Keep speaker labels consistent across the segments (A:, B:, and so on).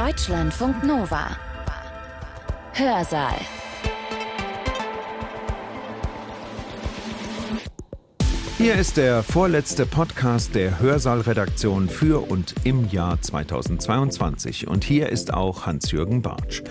A: Deutschlandfunk Nova. Hörsaal.
B: Hier ist der vorletzte Podcast der Hörsaal-Redaktion für und im Jahr 2022. Und hier ist auch Hans-Jürgen Bartsch.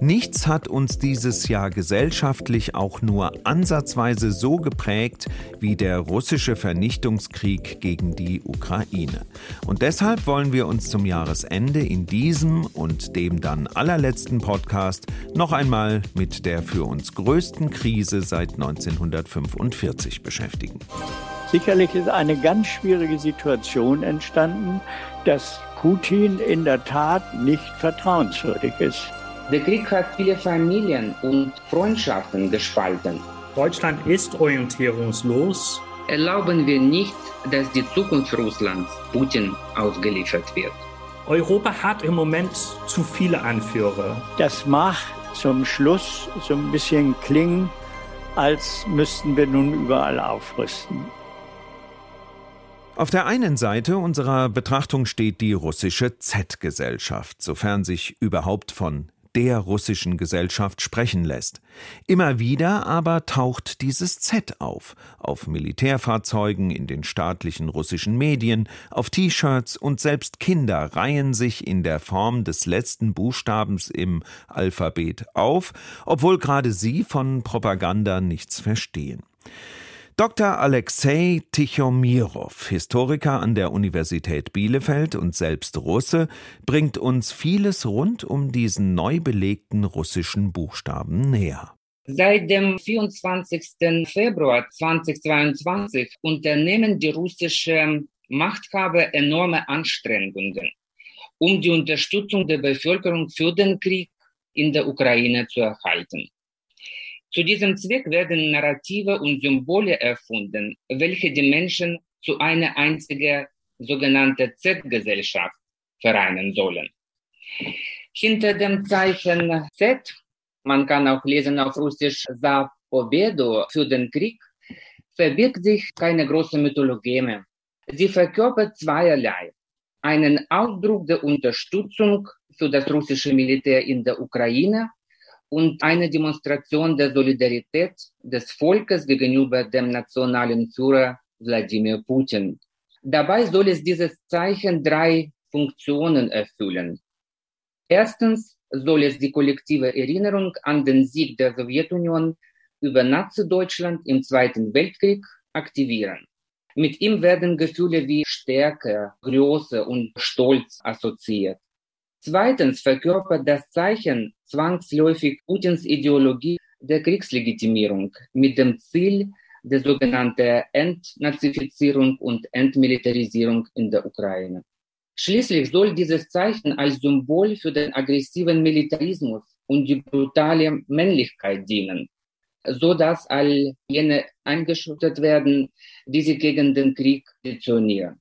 B: Nichts hat uns dieses Jahr gesellschaftlich auch nur ansatzweise so geprägt wie der russische Vernichtungskrieg gegen die Ukraine. Und deshalb wollen wir uns zum Jahresende in diesem und dem dann allerletzten Podcast noch einmal mit der für uns größten Krise seit 1945 beschäftigen.
C: Sicherlich ist eine ganz schwierige Situation entstanden, dass Putin in der Tat nicht vertrauenswürdig ist.
D: Der Krieg hat viele Familien und Freundschaften gespalten.
E: Deutschland ist orientierungslos.
D: Erlauben wir nicht, dass die Zukunft Russlands Putin ausgeliefert wird.
E: Europa hat im Moment zu viele Anführer.
C: Das mag zum Schluss so ein bisschen klingen, als müssten wir nun überall aufrüsten.
B: Auf der einen Seite unserer Betrachtung steht die russische Z-Gesellschaft, sofern sich überhaupt von der russischen Gesellschaft sprechen lässt. Immer wieder aber taucht dieses Z auf, auf Militärfahrzeugen, in den staatlichen russischen Medien, auf T-Shirts und selbst Kinder reihen sich in der Form des letzten Buchstabens im Alphabet auf, obwohl gerade sie von Propaganda nichts verstehen. Dr. Alexei Tichomirov, Historiker an der Universität Bielefeld und selbst Russe, bringt uns vieles rund um diesen neu belegten russischen Buchstaben näher.
D: Seit dem 24. Februar 2022 unternehmen die russischen Machthaber enorme Anstrengungen, um die Unterstützung der Bevölkerung für den Krieg in der Ukraine zu erhalten. Zu diesem Zweck werden Narrative und Symbole erfunden, welche die Menschen zu einer einzigen sogenannten Z-Gesellschaft vereinen sollen. Hinter dem Zeichen Z, man kann auch lesen auf Russisch Za Pobedo für den Krieg, verbirgt sich keine große Mythologie mehr. Sie verkörpert zweierlei. Einen Ausdruck der Unterstützung für das russische Militär in der Ukraine und eine Demonstration der Solidarität des Volkes gegenüber dem nationalen Führer Wladimir Putin. Dabei soll es dieses Zeichen drei Funktionen erfüllen. Erstens soll es die kollektive Erinnerung an den Sieg der Sowjetunion über Nazi-Deutschland im Zweiten Weltkrieg aktivieren. Mit ihm werden Gefühle wie Stärke, Größe und Stolz assoziiert. Zweitens verkörpert das Zeichen zwangsläufig Putins Ideologie der Kriegslegitimierung mit dem Ziel der sogenannten Entnazifizierung und Entmilitarisierung in der Ukraine. Schließlich soll dieses Zeichen als Symbol für den aggressiven Militarismus und die brutale Männlichkeit dienen, so dass all jene eingeschüttet werden, die sich gegen den Krieg positionieren.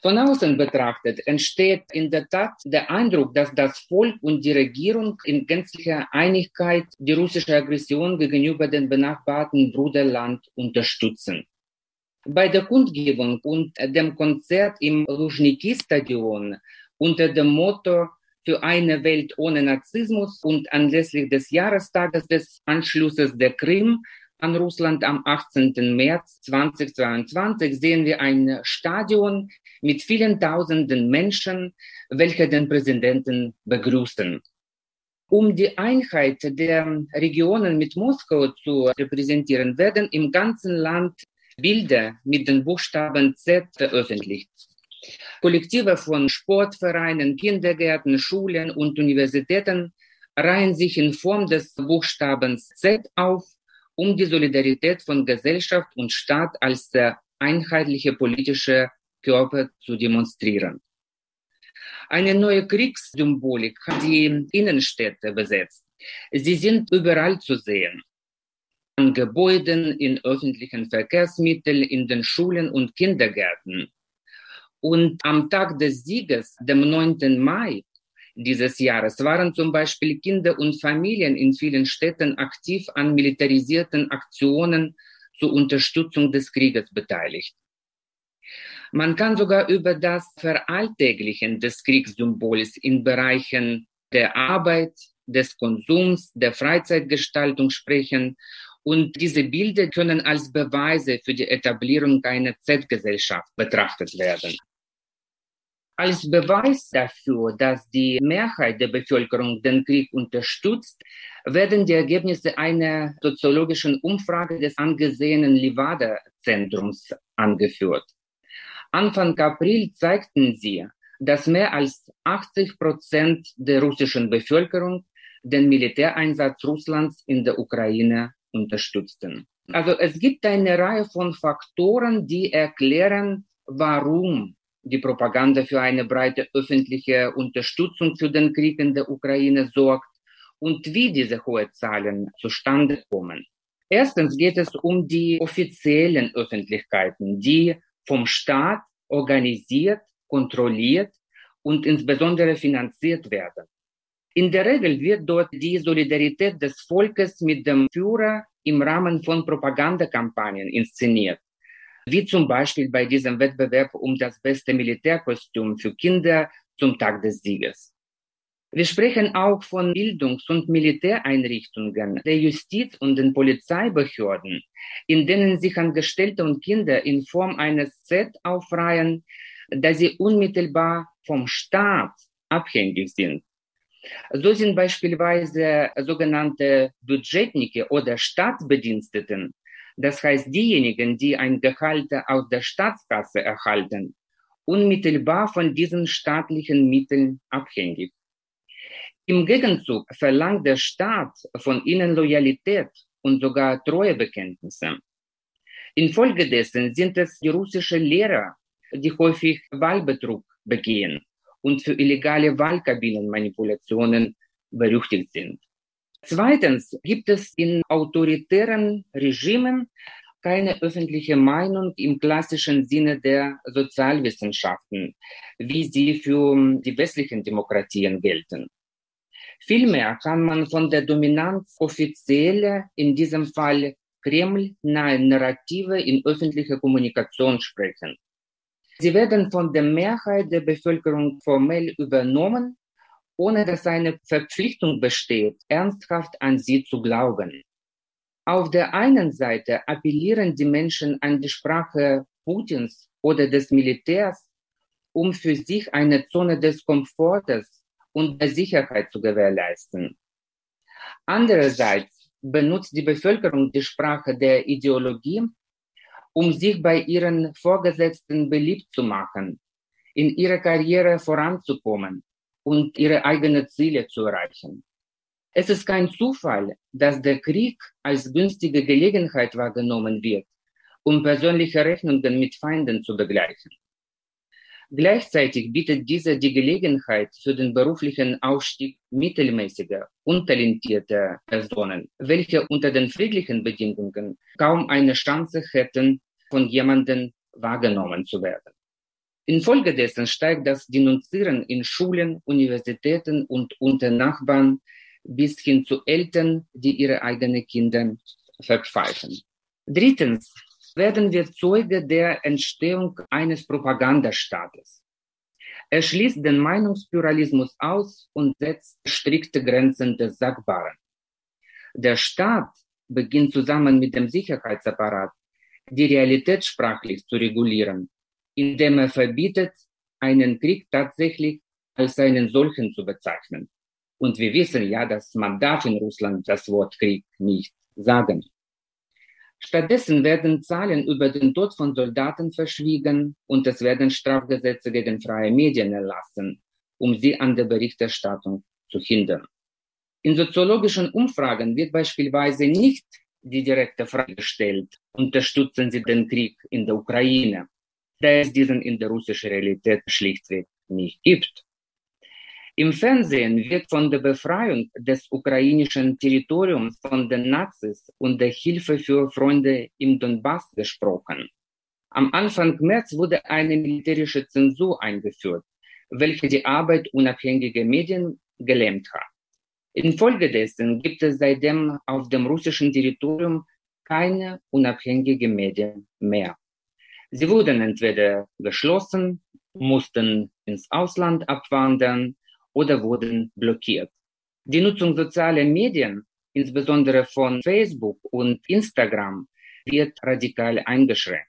D: Von außen betrachtet entsteht in der Tat der Eindruck, dass das Volk und die Regierung in gänzlicher Einigkeit die russische Aggression gegenüber dem benachbarten Bruderland unterstützen. Bei der Kundgebung und dem Konzert im Luzhniki-Stadion unter dem Motto für eine Welt ohne Narzissmus und anlässlich des Jahrestages des Anschlusses der Krim an Russland am 18. März 2022 sehen wir ein Stadion mit vielen tausenden Menschen, welche den Präsidenten begrüßen. Um die Einheit der Regionen mit Moskau zu repräsentieren, werden im ganzen Land Bilder mit den Buchstaben Z veröffentlicht. Kollektive von Sportvereinen, Kindergärten, Schulen und Universitäten reihen sich in Form des Buchstabens Z auf um die Solidarität von Gesellschaft und Staat als einheitliche politische Körper zu demonstrieren. Eine neue Kriegssymbolik hat die Innenstädte besetzt. Sie sind überall zu sehen. An Gebäuden, in öffentlichen Verkehrsmitteln, in den Schulen und Kindergärten. Und am Tag des Sieges, dem 9. Mai, dieses Jahres waren zum Beispiel Kinder und Familien in vielen Städten aktiv an militarisierten Aktionen zur Unterstützung des Krieges beteiligt. Man kann sogar über das Veralltäglichen des Kriegssymbols in Bereichen der Arbeit, des Konsums, der Freizeitgestaltung sprechen. Und diese Bilder können als Beweise für die Etablierung einer Z-Gesellschaft betrachtet werden. Als Beweis dafür, dass die Mehrheit der Bevölkerung den Krieg unterstützt, werden die Ergebnisse einer soziologischen Umfrage des angesehenen Livada-Zentrums angeführt. Anfang April zeigten sie, dass mehr als 80 Prozent der russischen Bevölkerung den Militäreinsatz Russlands in der Ukraine unterstützten. Also es gibt eine Reihe von Faktoren, die erklären, warum die Propaganda für eine breite öffentliche Unterstützung für den Krieg in der Ukraine sorgt und wie diese hohen Zahlen zustande kommen. Erstens geht es um die offiziellen Öffentlichkeiten, die vom Staat organisiert, kontrolliert und insbesondere finanziert werden. In der Regel wird dort die Solidarität des Volkes mit dem Führer im Rahmen von Propagandakampagnen inszeniert wie zum Beispiel bei diesem Wettbewerb um das beste Militärkostüm für Kinder zum Tag des Sieges. Wir sprechen auch von Bildungs- und Militäreinrichtungen, der Justiz- und den Polizeibehörden, in denen sich Angestellte und Kinder in Form eines Z aufreihen, da sie unmittelbar vom Staat abhängig sind. So sind beispielsweise sogenannte Budgetnike oder Staatsbediensteten das heißt, diejenigen, die ein Gehalt aus der Staatskasse erhalten, unmittelbar von diesen staatlichen Mitteln abhängig. Im Gegenzug verlangt der Staat von ihnen Loyalität und sogar Treuebekenntnisse. Infolgedessen sind es die russischen Lehrer, die häufig Wahlbetrug begehen und für illegale Wahlkabinenmanipulationen berüchtigt sind. Zweitens gibt es in autoritären Regimen keine öffentliche Meinung im klassischen Sinne der Sozialwissenschaften, wie sie für die westlichen Demokratien gelten. Vielmehr kann man von der Dominanz offizieller, in diesem Fall Kreml-nahe Narrative in öffentlicher Kommunikation sprechen. Sie werden von der Mehrheit der Bevölkerung formell übernommen ohne dass eine Verpflichtung besteht, ernsthaft an sie zu glauben. Auf der einen Seite appellieren die Menschen an die Sprache Putins oder des Militärs, um für sich eine Zone des Komfortes und der Sicherheit zu gewährleisten. Andererseits benutzt die Bevölkerung die Sprache der Ideologie, um sich bei ihren Vorgesetzten beliebt zu machen, in ihrer Karriere voranzukommen und ihre eigenen Ziele zu erreichen. Es ist kein Zufall, dass der Krieg als günstige Gelegenheit wahrgenommen wird, um persönliche Rechnungen mit Feinden zu begleichen. Gleichzeitig bietet diese die Gelegenheit für den beruflichen Aufstieg mittelmäßiger, untalentierter Personen, welche unter den friedlichen Bedingungen kaum eine Chance hätten, von jemandem wahrgenommen zu werden. Infolgedessen steigt das Denunzieren in Schulen, Universitäten und unter Nachbarn bis hin zu Eltern, die ihre eigenen Kinder verpfeifen. Drittens werden wir Zeuge der Entstehung eines Propagandastaates. Er schließt den Meinungspluralismus aus und setzt strikte Grenzen des Sagbaren. Der Staat beginnt zusammen mit dem Sicherheitsapparat die Realität sprachlich zu regulieren indem er verbietet, einen Krieg tatsächlich als einen solchen zu bezeichnen. Und wir wissen ja, dass man darf in Russland das Wort Krieg nicht sagen. Stattdessen werden Zahlen über den Tod von Soldaten verschwiegen und es werden Strafgesetze gegen freie Medien erlassen, um sie an der Berichterstattung zu hindern. In soziologischen Umfragen wird beispielsweise nicht die direkte Frage gestellt, unterstützen Sie den Krieg in der Ukraine? Da es diesen in der russischen Realität schlichtweg nicht gibt. Im Fernsehen wird von der Befreiung des ukrainischen Territoriums von den Nazis und der Hilfe für Freunde im Donbass gesprochen. Am Anfang März wurde eine militärische Zensur eingeführt, welche die Arbeit unabhängiger Medien gelähmt hat. Infolgedessen gibt es seitdem auf dem russischen Territorium keine unabhängigen Medien mehr. Sie wurden entweder geschlossen, mussten ins Ausland abwandern oder wurden blockiert. Die Nutzung sozialer Medien, insbesondere von Facebook und Instagram, wird radikal eingeschränkt.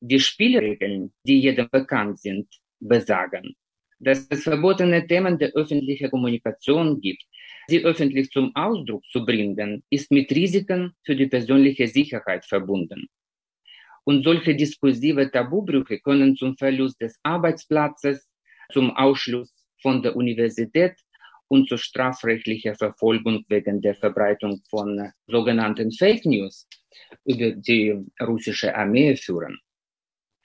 D: Die Spielregeln, die jedem bekannt sind, besagen, dass es verbotene Themen der öffentlichen Kommunikation gibt. Sie öffentlich zum Ausdruck zu bringen, ist mit Risiken für die persönliche Sicherheit verbunden. Und solche diskursive Tabubrüche können zum Verlust des Arbeitsplatzes, zum Ausschluss von der Universität und zur strafrechtlicher Verfolgung wegen der Verbreitung von sogenannten Fake News über die russische Armee führen.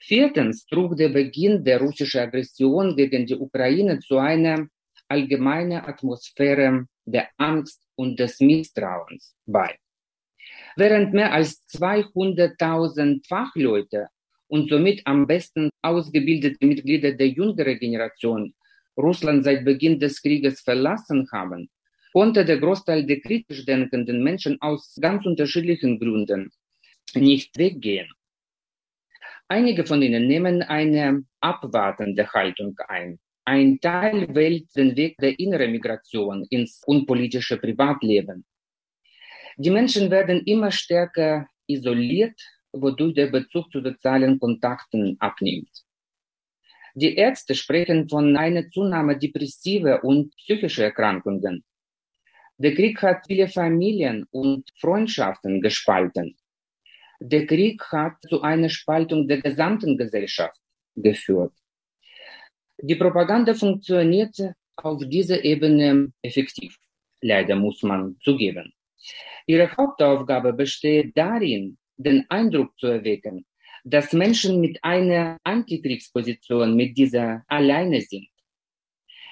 D: Viertens trug der Beginn der russischen Aggression gegen die Ukraine zu einer allgemeinen Atmosphäre der Angst und des Misstrauens bei. Während mehr als 200.000 Fachleute und somit am besten ausgebildete Mitglieder der jüngeren Generation Russland seit Beginn des Krieges verlassen haben, konnte der Großteil der kritisch denkenden Menschen aus ganz unterschiedlichen Gründen nicht weggehen. Einige von ihnen nehmen eine abwartende Haltung ein. Ein Teil wählt den Weg der inneren Migration ins unpolitische Privatleben. Die Menschen werden immer stärker isoliert, wodurch der Bezug zu sozialen Kontakten abnimmt. Die Ärzte sprechen von einer Zunahme depressiver und psychischer Erkrankungen. Der Krieg hat viele Familien und Freundschaften gespalten. Der Krieg hat zu einer Spaltung der gesamten Gesellschaft geführt. Die Propaganda funktionierte auf dieser Ebene effektiv. Leider muss man zugeben. Ihre Hauptaufgabe besteht darin, den Eindruck zu erwecken, dass Menschen mit einer Antikriegsposition mit dieser alleine sind.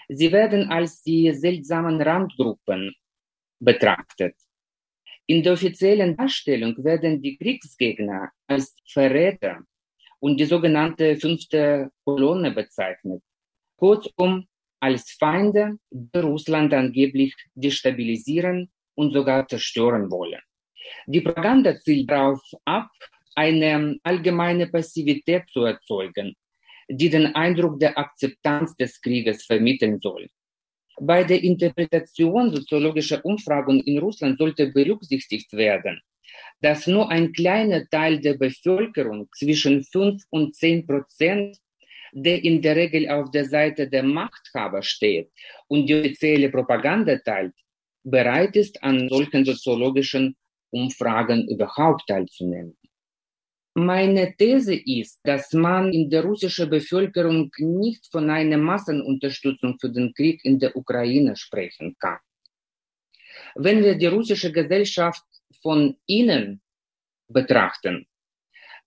D: Sie werden als die seltsamen Randgruppen betrachtet. In der offiziellen Darstellung werden die Kriegsgegner als Verräter und die sogenannte fünfte Kolonne bezeichnet. Kurzum, als Feinde, die Russland angeblich destabilisieren und sogar zerstören wollen. Die Propaganda zielt darauf ab, eine allgemeine Passivität zu erzeugen, die den Eindruck der Akzeptanz des Krieges vermitteln soll. Bei der Interpretation soziologischer Umfragen in Russland sollte berücksichtigt werden, dass nur ein kleiner Teil der Bevölkerung zwischen 5 und 10 Prozent, der in der Regel auf der Seite der Machthaber steht und die offizielle Propaganda teilt, bereit ist, an solchen soziologischen Umfragen überhaupt teilzunehmen. Meine These ist, dass man in der russischen Bevölkerung nicht von einer Massenunterstützung für den Krieg in der Ukraine sprechen kann. Wenn wir die russische Gesellschaft von innen betrachten,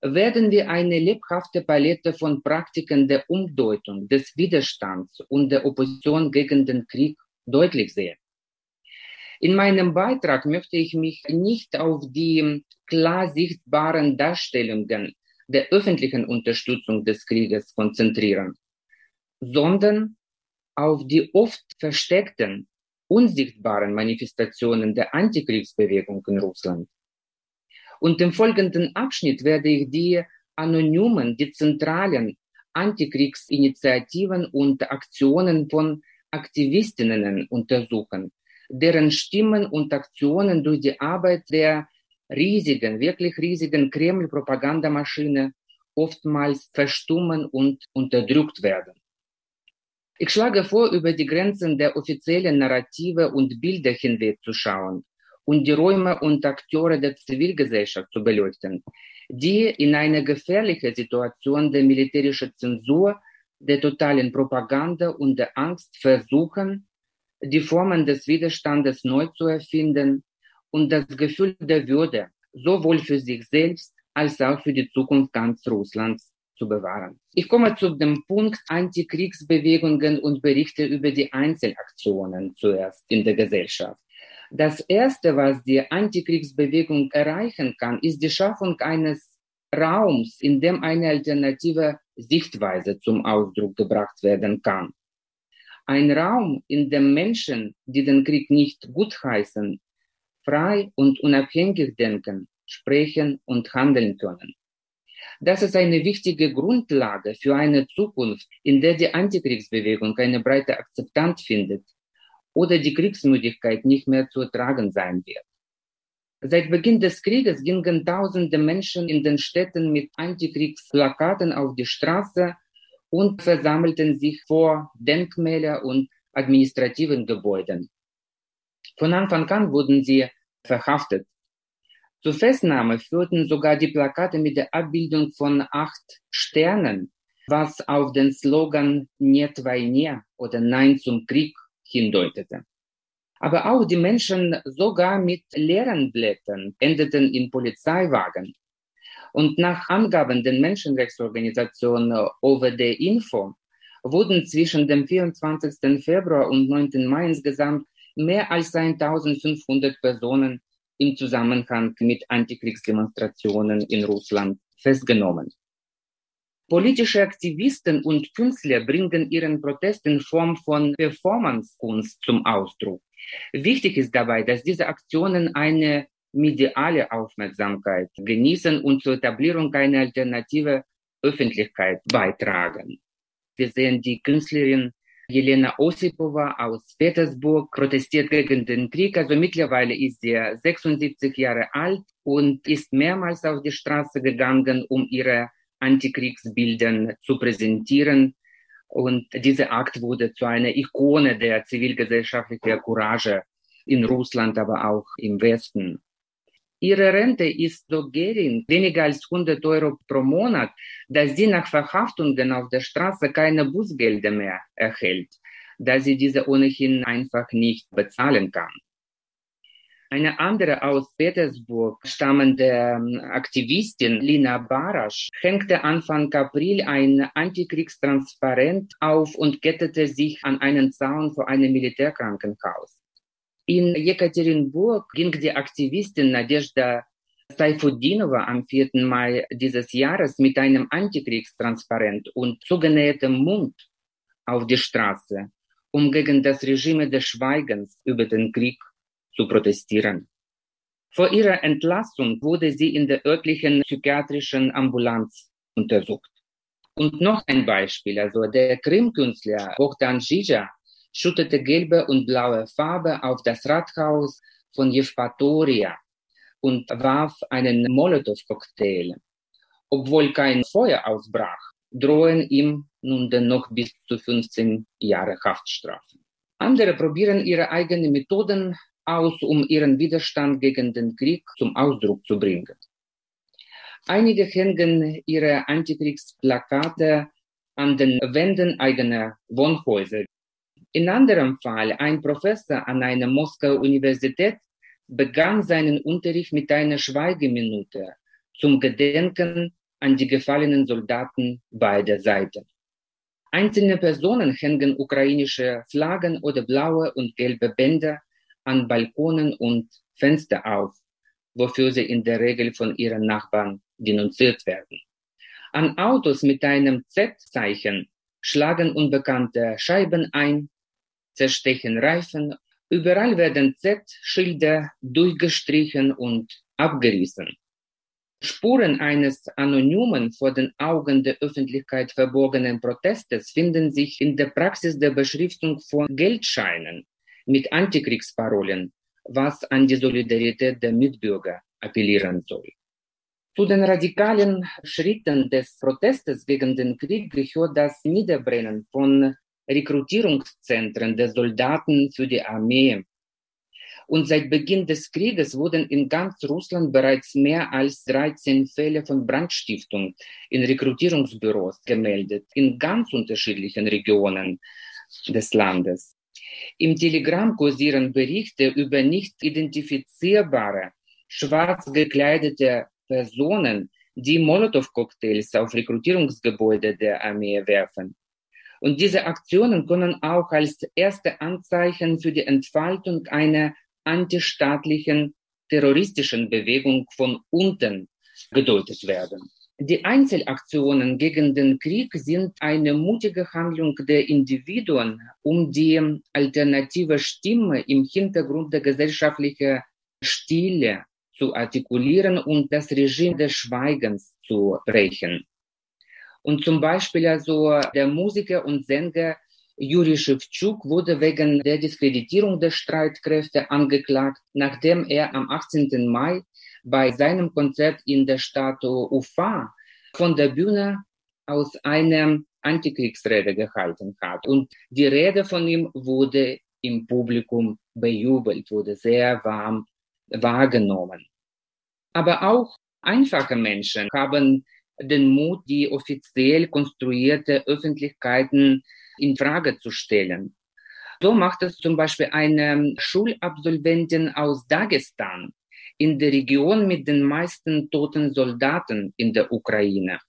D: werden wir eine lebhafte Palette von Praktiken der Umdeutung, des Widerstands und der Opposition gegen den Krieg deutlich sehen. In meinem Beitrag möchte ich mich nicht auf die klar sichtbaren Darstellungen der öffentlichen Unterstützung des Krieges konzentrieren, sondern auf die oft versteckten, unsichtbaren Manifestationen der Antikriegsbewegung in Russland. Und im folgenden Abschnitt werde ich die anonymen, die zentralen Antikriegsinitiativen und Aktionen von Aktivistinnen untersuchen, deren Stimmen und Aktionen durch die Arbeit der riesigen, wirklich riesigen Kreml-Propagandamaschine oftmals verstummen und unterdrückt werden. Ich schlage vor, über die Grenzen der offiziellen Narrative und Bilder hinwegzuschauen und die Räume und Akteure der Zivilgesellschaft zu beleuchten, die in einer gefährlichen Situation der militärischen Zensur, der totalen Propaganda und der Angst versuchen, die Formen des Widerstandes neu zu erfinden und das Gefühl der Würde sowohl für sich selbst als auch für die Zukunft ganz Russlands zu bewahren. Ich komme zu dem Punkt Antikriegsbewegungen und berichte über die Einzelaktionen zuerst in der Gesellschaft. Das Erste, was die Antikriegsbewegung erreichen kann, ist die Schaffung eines Raums, in dem eine alternative Sichtweise zum Ausdruck gebracht werden kann. Ein Raum, in dem Menschen, die den Krieg nicht gutheißen, frei und unabhängig denken, sprechen und handeln können. Das ist eine wichtige Grundlage für eine Zukunft, in der die Antikriegsbewegung eine breite Akzeptanz findet oder die Kriegsmüdigkeit nicht mehr zu ertragen sein wird. Seit Beginn des Krieges gingen tausende Menschen in den Städten mit Antikriegsplakaten auf die Straße und versammelten sich vor Denkmäler und administrativen Gebäuden. Von Anfang an wurden sie verhaftet. Zur Festnahme führten sogar die Plakate mit der Abbildung von acht Sternen, was auf den Slogan Нет войне oder Nein zum Krieg hindeutete. Aber auch die Menschen sogar mit leeren Blättern endeten in Polizeiwagen. Und nach Angaben der Menschenrechtsorganisation OVD Info wurden zwischen dem 24. Februar und 9. Mai insgesamt mehr als 1500 Personen im Zusammenhang mit Antikriegsdemonstrationen in Russland festgenommen. Politische Aktivisten und Künstler bringen ihren Protest in Form von Performancekunst zum Ausdruck. Wichtig ist dabei, dass diese Aktionen eine mediale Aufmerksamkeit genießen und zur Etablierung einer alternative Öffentlichkeit beitragen. Wir sehen die Künstlerin Jelena Osipova aus Petersburg protestiert gegen den Krieg. Also mittlerweile ist sie 76 Jahre alt und ist mehrmals auf die Straße gegangen, um ihre Antikriegsbilder zu präsentieren. Und dieser Akt wurde zu einer Ikone der zivilgesellschaftlichen Courage in Russland, aber auch im Westen. Ihre Rente ist so gering, weniger als 100 Euro pro Monat, dass sie nach Verhaftungen auf der Straße keine Bußgelder mehr erhält, da sie diese ohnehin einfach nicht bezahlen kann. Eine andere aus Petersburg stammende Aktivistin Lina Barasch hängte Anfang April ein Antikriegstransparent auf und kettete sich an einen Zaun vor einem Militärkrankenhaus. In Jekaterinburg ging die Aktivistin Nadezhda Saifudinova am 4. Mai dieses Jahres mit einem Antikriegstransparent und zugenähtem Mund auf die Straße, um gegen das Regime des Schweigens über den Krieg zu protestieren. Vor ihrer Entlassung wurde sie in der örtlichen psychiatrischen Ambulanz untersucht. Und noch ein Beispiel, also der Krimkünstler Bogdan Zizia schüttete gelbe und blaue Farbe auf das Rathaus von Jevpatoria und warf einen Molotow-Cocktail. Obwohl kein Feuer ausbrach, drohen ihm nun dennoch bis zu 15 Jahre Haftstrafe. Andere probieren ihre eigenen Methoden aus, um ihren Widerstand gegen den Krieg zum Ausdruck zu bringen. Einige hängen ihre Antikriegsplakate an den Wänden eigener Wohnhäuser. In anderem Fall ein Professor an einer Moskauer Universität begann seinen Unterricht mit einer Schweigeminute zum Gedenken an die gefallenen Soldaten beider Seiten. Einzelne Personen hängen ukrainische Flaggen oder blaue und gelbe Bänder an Balkonen und Fenster auf, wofür sie in der Regel von ihren Nachbarn denunziert werden. An Autos mit einem Z-Zeichen schlagen unbekannte Scheiben ein zerstechen Reifen. Überall werden Z-Schilder durchgestrichen und abgerissen. Spuren eines anonymen, vor den Augen der Öffentlichkeit verborgenen Protestes finden sich in der Praxis der Beschriftung von Geldscheinen mit Antikriegsparolen, was an die Solidarität der Mitbürger appellieren soll. Zu den radikalen Schritten des Protestes gegen den Krieg gehört das Niederbrennen von Rekrutierungszentren der Soldaten für die Armee. Und seit Beginn des Krieges wurden in ganz Russland bereits mehr als 13 Fälle von Brandstiftung in Rekrutierungsbüros gemeldet, in ganz unterschiedlichen Regionen des Landes. Im Telegram kursieren Berichte über nicht identifizierbare, schwarz gekleidete Personen, die Molotow-Cocktails auf Rekrutierungsgebäude der Armee werfen. Und diese Aktionen können auch als erste Anzeichen für die Entfaltung einer antistaatlichen terroristischen Bewegung von unten gedeutet werden. Die Einzelaktionen gegen den Krieg sind eine mutige Handlung der Individuen, um die alternative Stimme im Hintergrund der gesellschaftlichen Stille zu artikulieren und das Regime des Schweigens zu brechen. Und zum Beispiel also der Musiker und Sänger Juri Schewtschuk wurde wegen der Diskreditierung der Streitkräfte angeklagt, nachdem er am 18. Mai bei seinem Konzert in der Stadt Ufa von der Bühne aus einer Antikriegsrede gehalten hat. Und die Rede von ihm wurde im Publikum bejubelt, wurde sehr warm wahrgenommen. Aber auch einfache Menschen haben den Mut, die offiziell konstruierte Öffentlichkeiten in Frage zu stellen. So macht es zum Beispiel eine Schulabsolventin aus Dagestan in der Region mit den meisten toten Soldaten in der Ukraine.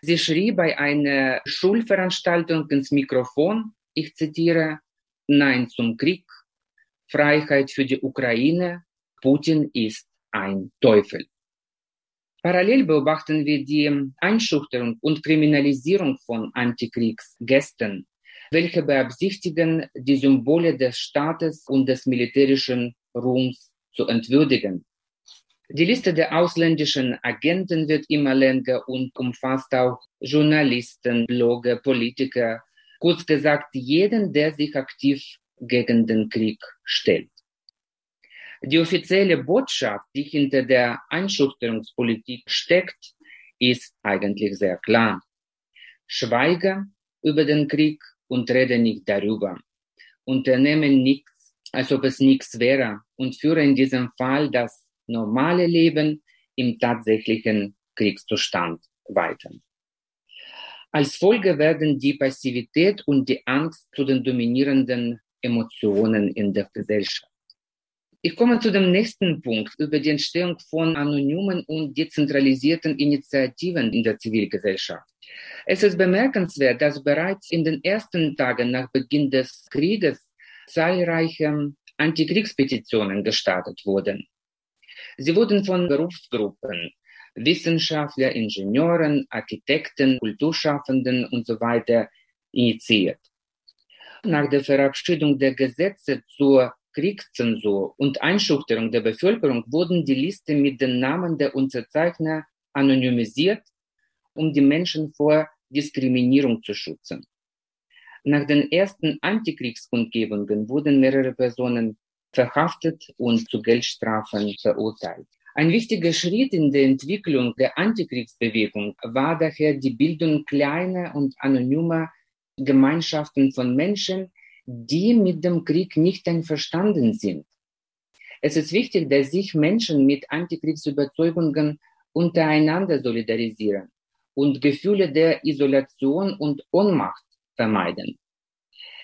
D: Sie schrie bei einer Schulveranstaltung ins Mikrofon, ich zitiere, Nein zum Krieg, Freiheit für die Ukraine, Putin ist ein Teufel. Parallel beobachten wir die Einschüchterung und Kriminalisierung von Antikriegsgästen, welche beabsichtigen, die Symbole des Staates und des militärischen Ruhms zu entwürdigen. Die Liste der ausländischen Agenten wird immer länger und umfasst auch Journalisten, Blogger, Politiker, kurz gesagt jeden, der sich aktiv gegen den Krieg stellt. Die offizielle Botschaft, die hinter der Einschüchterungspolitik steckt, ist eigentlich sehr klar. Schweige über den Krieg und rede nicht darüber. Unternehme nichts, als ob es nichts wäre und führe in diesem Fall das normale Leben im tatsächlichen Kriegszustand weiter. Als Folge werden die Passivität und die Angst zu den dominierenden Emotionen in der Gesellschaft. Ich komme zu dem nächsten Punkt über die Entstehung von anonymen und dezentralisierten Initiativen in der Zivilgesellschaft. Es ist bemerkenswert, dass bereits in den ersten Tagen nach Beginn des Krieges zahlreiche Antikriegspetitionen gestartet wurden. Sie wurden von Berufsgruppen, Wissenschaftler, Ingenieuren, Architekten, Kulturschaffenden und so initiiert. Nach der Verabschiedung der Gesetze zur Kriegszensur und Einschüchterung der Bevölkerung wurden die Liste mit den Namen der Unterzeichner anonymisiert, um die Menschen vor Diskriminierung zu schützen. Nach den ersten Antikriegskundgebungen wurden mehrere Personen verhaftet und zu Geldstrafen verurteilt. Ein wichtiger Schritt in der Entwicklung der Antikriegsbewegung war daher die Bildung kleiner und anonymer Gemeinschaften von Menschen, die mit dem Krieg nicht einverstanden sind. Es ist wichtig, dass sich Menschen mit Antikriegsüberzeugungen untereinander solidarisieren und Gefühle der Isolation und Ohnmacht vermeiden.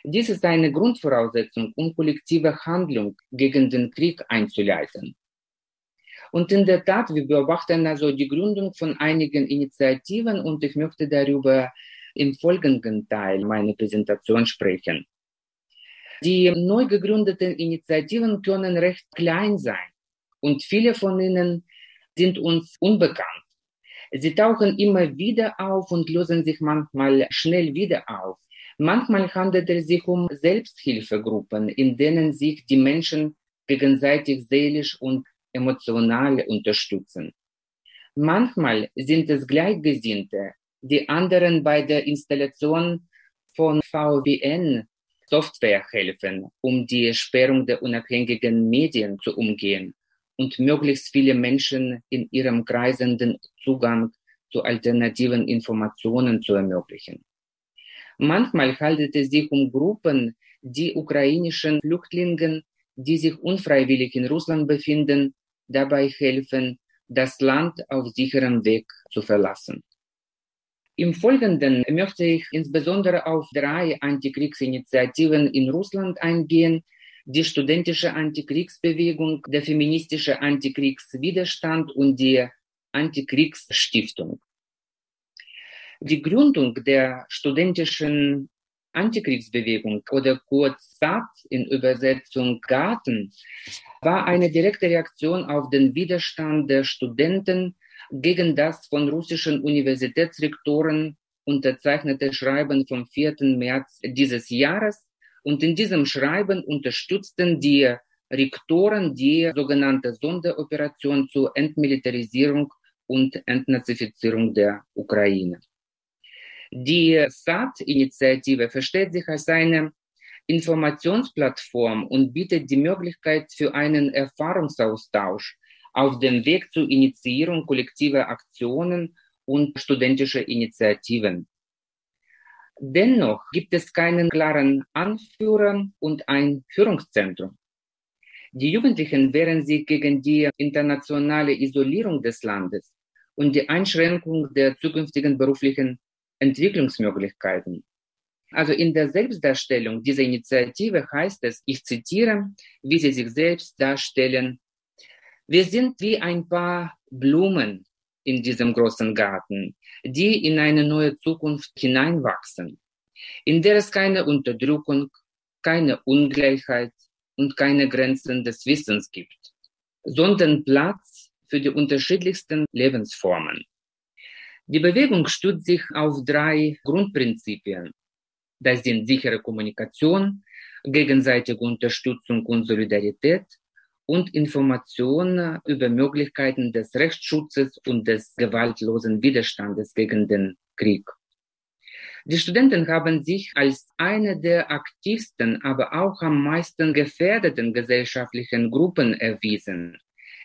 D: Dies ist eine Grundvoraussetzung, um kollektive Handlung gegen den Krieg einzuleiten. Und in der Tat, wir beobachten also die Gründung von einigen Initiativen und ich möchte darüber im folgenden Teil meiner Präsentation sprechen. Die neu gegründeten Initiativen können recht klein sein und viele von ihnen sind uns unbekannt. Sie tauchen immer wieder auf und lösen sich manchmal schnell wieder auf. Manchmal handelt es sich um Selbsthilfegruppen, in denen sich die Menschen gegenseitig seelisch und emotional unterstützen. Manchmal sind es Gleichgesinnte, die anderen bei der Installation von VPN Software helfen, um die Sperrung der unabhängigen Medien zu umgehen und möglichst viele Menschen in ihrem kreisenden Zugang zu alternativen Informationen zu ermöglichen. Manchmal handelt es sich um Gruppen, die ukrainischen Flüchtlingen, die sich unfreiwillig in Russland befinden, dabei helfen, das Land auf sicherem Weg zu verlassen. Im Folgenden möchte ich insbesondere auf drei Antikriegsinitiativen in Russland eingehen, die studentische Antikriegsbewegung, der feministische Antikriegswiderstand und die Antikriegsstiftung. Die Gründung der studentischen Antikriegsbewegung oder kurz SAT in Übersetzung Garten war eine direkte Reaktion auf den Widerstand der Studenten gegen das von russischen Universitätsrektoren unterzeichnete Schreiben vom 4. März dieses Jahres. Und in diesem Schreiben unterstützten die Rektoren die sogenannte Sonderoperation zur Entmilitarisierung und Entnazifizierung der Ukraine. Die SAT-Initiative versteht sich als eine Informationsplattform und bietet die Möglichkeit für einen Erfahrungsaustausch auf dem Weg zur Initiierung kollektiver Aktionen und studentischer Initiativen. Dennoch gibt es keinen klaren Anführer und ein Führungszentrum. Die Jugendlichen wehren sich gegen die internationale Isolierung des Landes und die Einschränkung der zukünftigen beruflichen Entwicklungsmöglichkeiten. Also in der Selbstdarstellung dieser Initiative heißt es, ich zitiere, wie sie sich selbst darstellen, wir sind wie ein paar Blumen in diesem großen Garten, die in eine neue Zukunft hineinwachsen, in der es keine Unterdrückung, keine Ungleichheit und keine Grenzen des Wissens gibt, sondern Platz für die unterschiedlichsten Lebensformen. Die Bewegung stützt sich auf drei Grundprinzipien. Das sind sichere Kommunikation, gegenseitige Unterstützung und Solidarität und Informationen über Möglichkeiten des Rechtsschutzes und des gewaltlosen Widerstandes gegen den Krieg. Die Studenten haben sich als eine der aktivsten, aber auch am meisten gefährdeten gesellschaftlichen Gruppen erwiesen,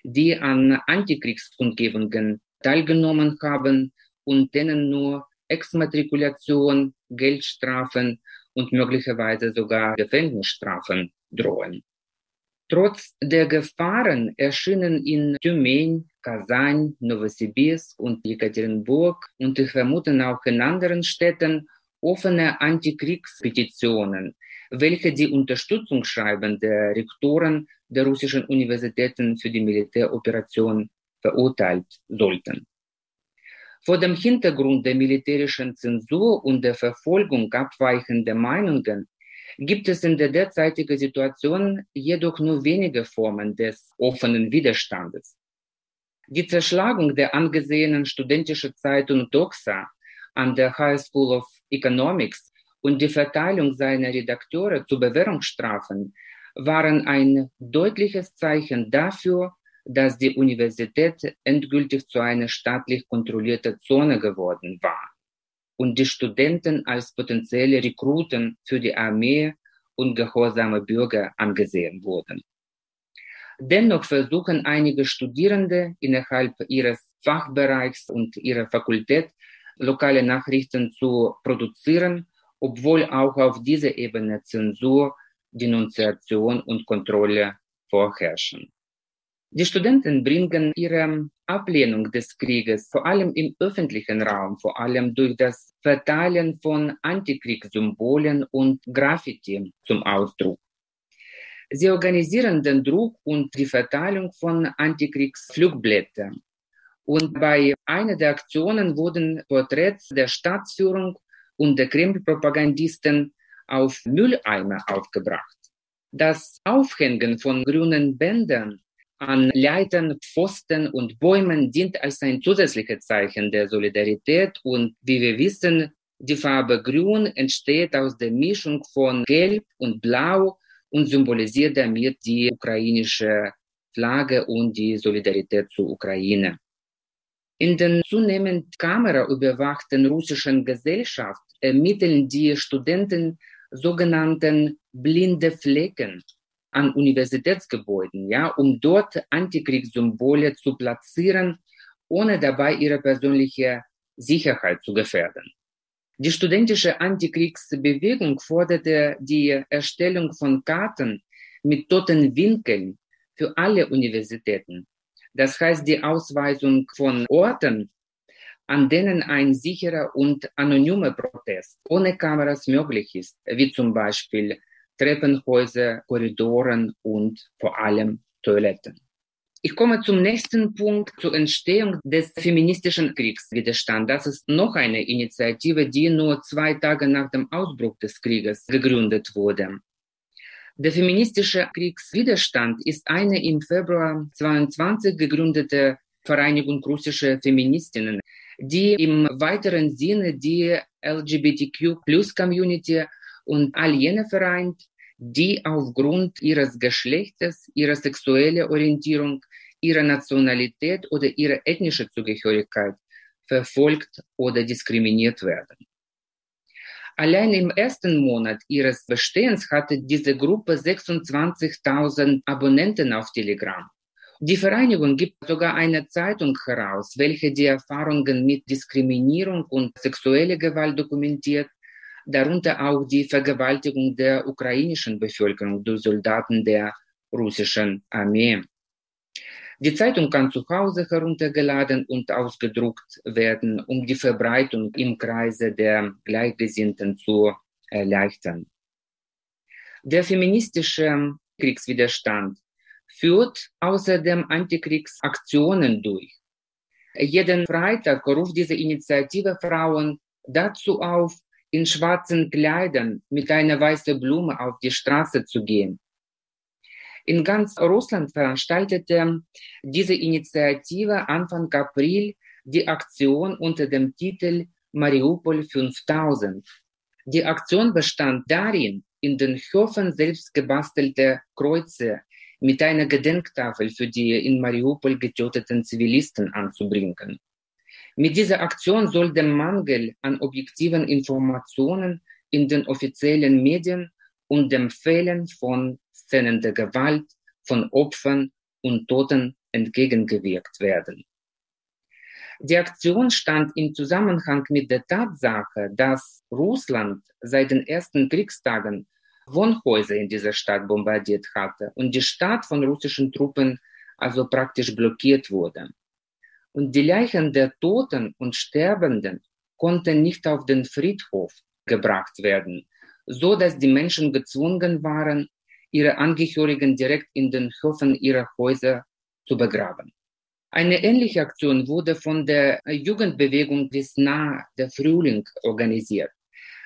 D: die an Antikriegskundgebungen teilgenommen haben und denen nur Exmatrikulation, Geldstrafen und möglicherweise sogar Gefängnisstrafen drohen. Trotz der Gefahren erschienen in Tümen, Kasan, Novosibirsk und Jekaterinburg und ich vermute auch in anderen Städten offene Antikriegspetitionen, welche die Unterstützungsschreiben der Rektoren der russischen Universitäten für die Militäroperation verurteilt sollten. Vor dem Hintergrund der militärischen Zensur und der Verfolgung abweichender Meinungen gibt es in der derzeitigen Situation jedoch nur wenige Formen des offenen Widerstandes. Die Zerschlagung der angesehenen studentischen Zeitung Doxa an der High School of Economics und die Verteilung seiner Redakteure zu Bewährungsstrafen waren ein deutliches Zeichen dafür, dass die Universität endgültig zu einer staatlich kontrollierten Zone geworden war und die Studenten als potenzielle Rekruten für die Armee und gehorsame Bürger angesehen wurden. Dennoch versuchen einige Studierende innerhalb ihres Fachbereichs und ihrer Fakultät lokale Nachrichten zu produzieren, obwohl auch auf dieser Ebene Zensur, Denunziation und Kontrolle vorherrschen. Die Studenten bringen ihre Ablehnung des Krieges vor allem im öffentlichen Raum, vor allem durch das Verteilen von Antikriegssymbolen und Graffiti zum Ausdruck. Sie organisieren den Druck und die Verteilung von Antikriegsflugblättern. Und bei einer der Aktionen wurden Porträts der Staatsführung und der Kreml-Propagandisten auf Mülleimer aufgebracht. Das Aufhängen von grünen Bändern an Leitern, Pfosten und Bäumen dient als ein zusätzliches Zeichen der Solidarität und wie wir wissen, die Farbe Grün entsteht aus der Mischung von Gelb und Blau und symbolisiert damit die ukrainische Flagge und die Solidarität zur Ukraine. In den zunehmend kameraüberwachten russischen Gesellschaft ermitteln die Studenten sogenannten blinde Flecken an Universitätsgebäuden, ja, um dort Antikriegssymbole zu platzieren, ohne dabei ihre persönliche Sicherheit zu gefährden. Die studentische Antikriegsbewegung forderte die Erstellung von Karten mit toten Winkeln für alle Universitäten. Das heißt die Ausweisung von Orten, an denen ein sicherer und anonymer Protest ohne Kameras möglich ist, wie zum Beispiel Treppenhäuser, Korridoren und vor allem Toiletten. Ich komme zum nächsten Punkt, zur Entstehung des feministischen Kriegswiderstands. Das ist noch eine Initiative, die nur zwei Tage nach dem Ausbruch des Krieges gegründet wurde. Der feministische Kriegswiderstand ist eine im Februar 22 gegründete Vereinigung russischer Feministinnen, die im weiteren Sinne die LGBTQ-Plus-Community und all jene vereint, die aufgrund ihres Geschlechtes, ihrer sexuellen Orientierung, ihrer Nationalität oder ihrer ethnischen Zugehörigkeit verfolgt oder diskriminiert werden. Allein im ersten Monat ihres Bestehens hatte diese Gruppe 26.000 Abonnenten auf Telegram. Die Vereinigung gibt sogar eine Zeitung heraus, welche die Erfahrungen mit Diskriminierung und sexueller Gewalt dokumentiert, darunter auch die Vergewaltigung der ukrainischen Bevölkerung durch Soldaten der russischen Armee. Die Zeitung kann zu Hause heruntergeladen und ausgedruckt werden, um die Verbreitung im Kreise der Gleichgesinnten zu erleichtern. Der feministische Kriegswiderstand führt außerdem Antikriegsaktionen durch. Jeden Freitag ruft diese Initiative Frauen dazu auf, in schwarzen Kleidern mit einer weißen Blume auf die Straße zu gehen in ganz Russland veranstaltete diese Initiative Anfang April die Aktion unter dem Titel Mariupol 5000. Die Aktion bestand darin, in den Höfen selbst gebastelte Kreuze mit einer Gedenktafel für die in Mariupol getöteten Zivilisten anzubringen. Mit dieser Aktion soll der Mangel an objektiven Informationen in den offiziellen Medien und dem Fehlen von Szenen der Gewalt von Opfern und Toten entgegengewirkt werden. Die Aktion stand im Zusammenhang mit der Tatsache, dass Russland seit den ersten Kriegstagen Wohnhäuser in dieser Stadt bombardiert hatte und die Stadt von russischen Truppen also praktisch blockiert wurde. Und die Leichen der Toten und Sterbenden konnten nicht auf den Friedhof gebracht werden, so dass die Menschen gezwungen waren, ihre Angehörigen direkt in den Höfen ihrer Häuser zu begraben. Eine ähnliche Aktion wurde von der Jugendbewegung Vesna, der Frühling, organisiert,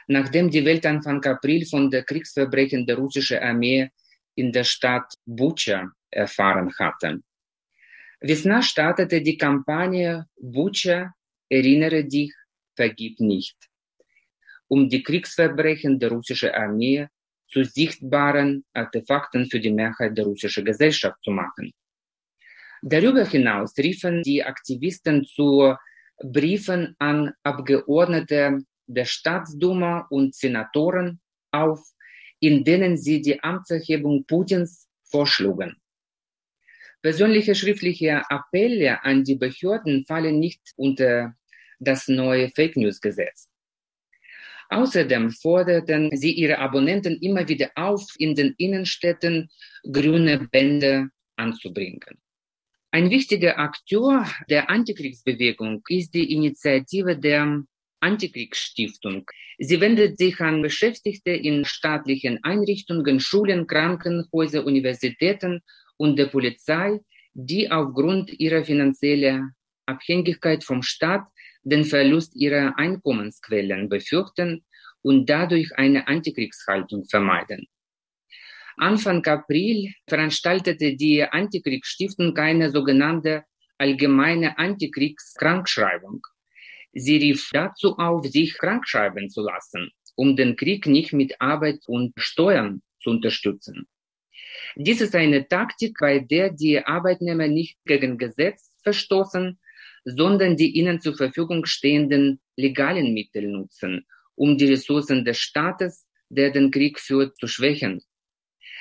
D: nachdem die Welt Anfang April von der Kriegsverbrechen der russischen Armee in der Stadt Bucha erfahren hatte. Vesna startete die Kampagne Bucha, erinnere dich, vergib nicht, um die Kriegsverbrechen der russischen Armee zu sichtbaren Artefakten für die Mehrheit der russischen Gesellschaft zu machen. Darüber hinaus riefen die Aktivisten zu Briefen an Abgeordnete der Staatsduma und Senatoren auf, in denen sie die Amtserhebung Putins vorschlugen. Persönliche schriftliche Appelle an die Behörden fallen nicht unter das neue Fake News Gesetz. Außerdem forderten sie ihre Abonnenten immer wieder auf, in den Innenstädten grüne Bände anzubringen. Ein wichtiger Akteur der Antikriegsbewegung ist die Initiative der Antikriegsstiftung. Sie wendet sich an Beschäftigte in staatlichen Einrichtungen, Schulen, Krankenhäuser, Universitäten und der Polizei, die aufgrund ihrer finanziellen Abhängigkeit vom Staat den Verlust ihrer Einkommensquellen befürchten und dadurch eine Antikriegshaltung vermeiden. Anfang April veranstaltete die Antikriegsstiftung eine sogenannte allgemeine Antikriegskrankschreibung. Sie rief dazu auf, sich krankschreiben zu lassen, um den Krieg nicht mit Arbeit und Steuern zu unterstützen. Dies ist eine Taktik, bei der die Arbeitnehmer nicht gegen Gesetz verstoßen, sondern die ihnen zur Verfügung stehenden legalen Mittel nutzen, um die Ressourcen des Staates, der den Krieg führt, zu schwächen.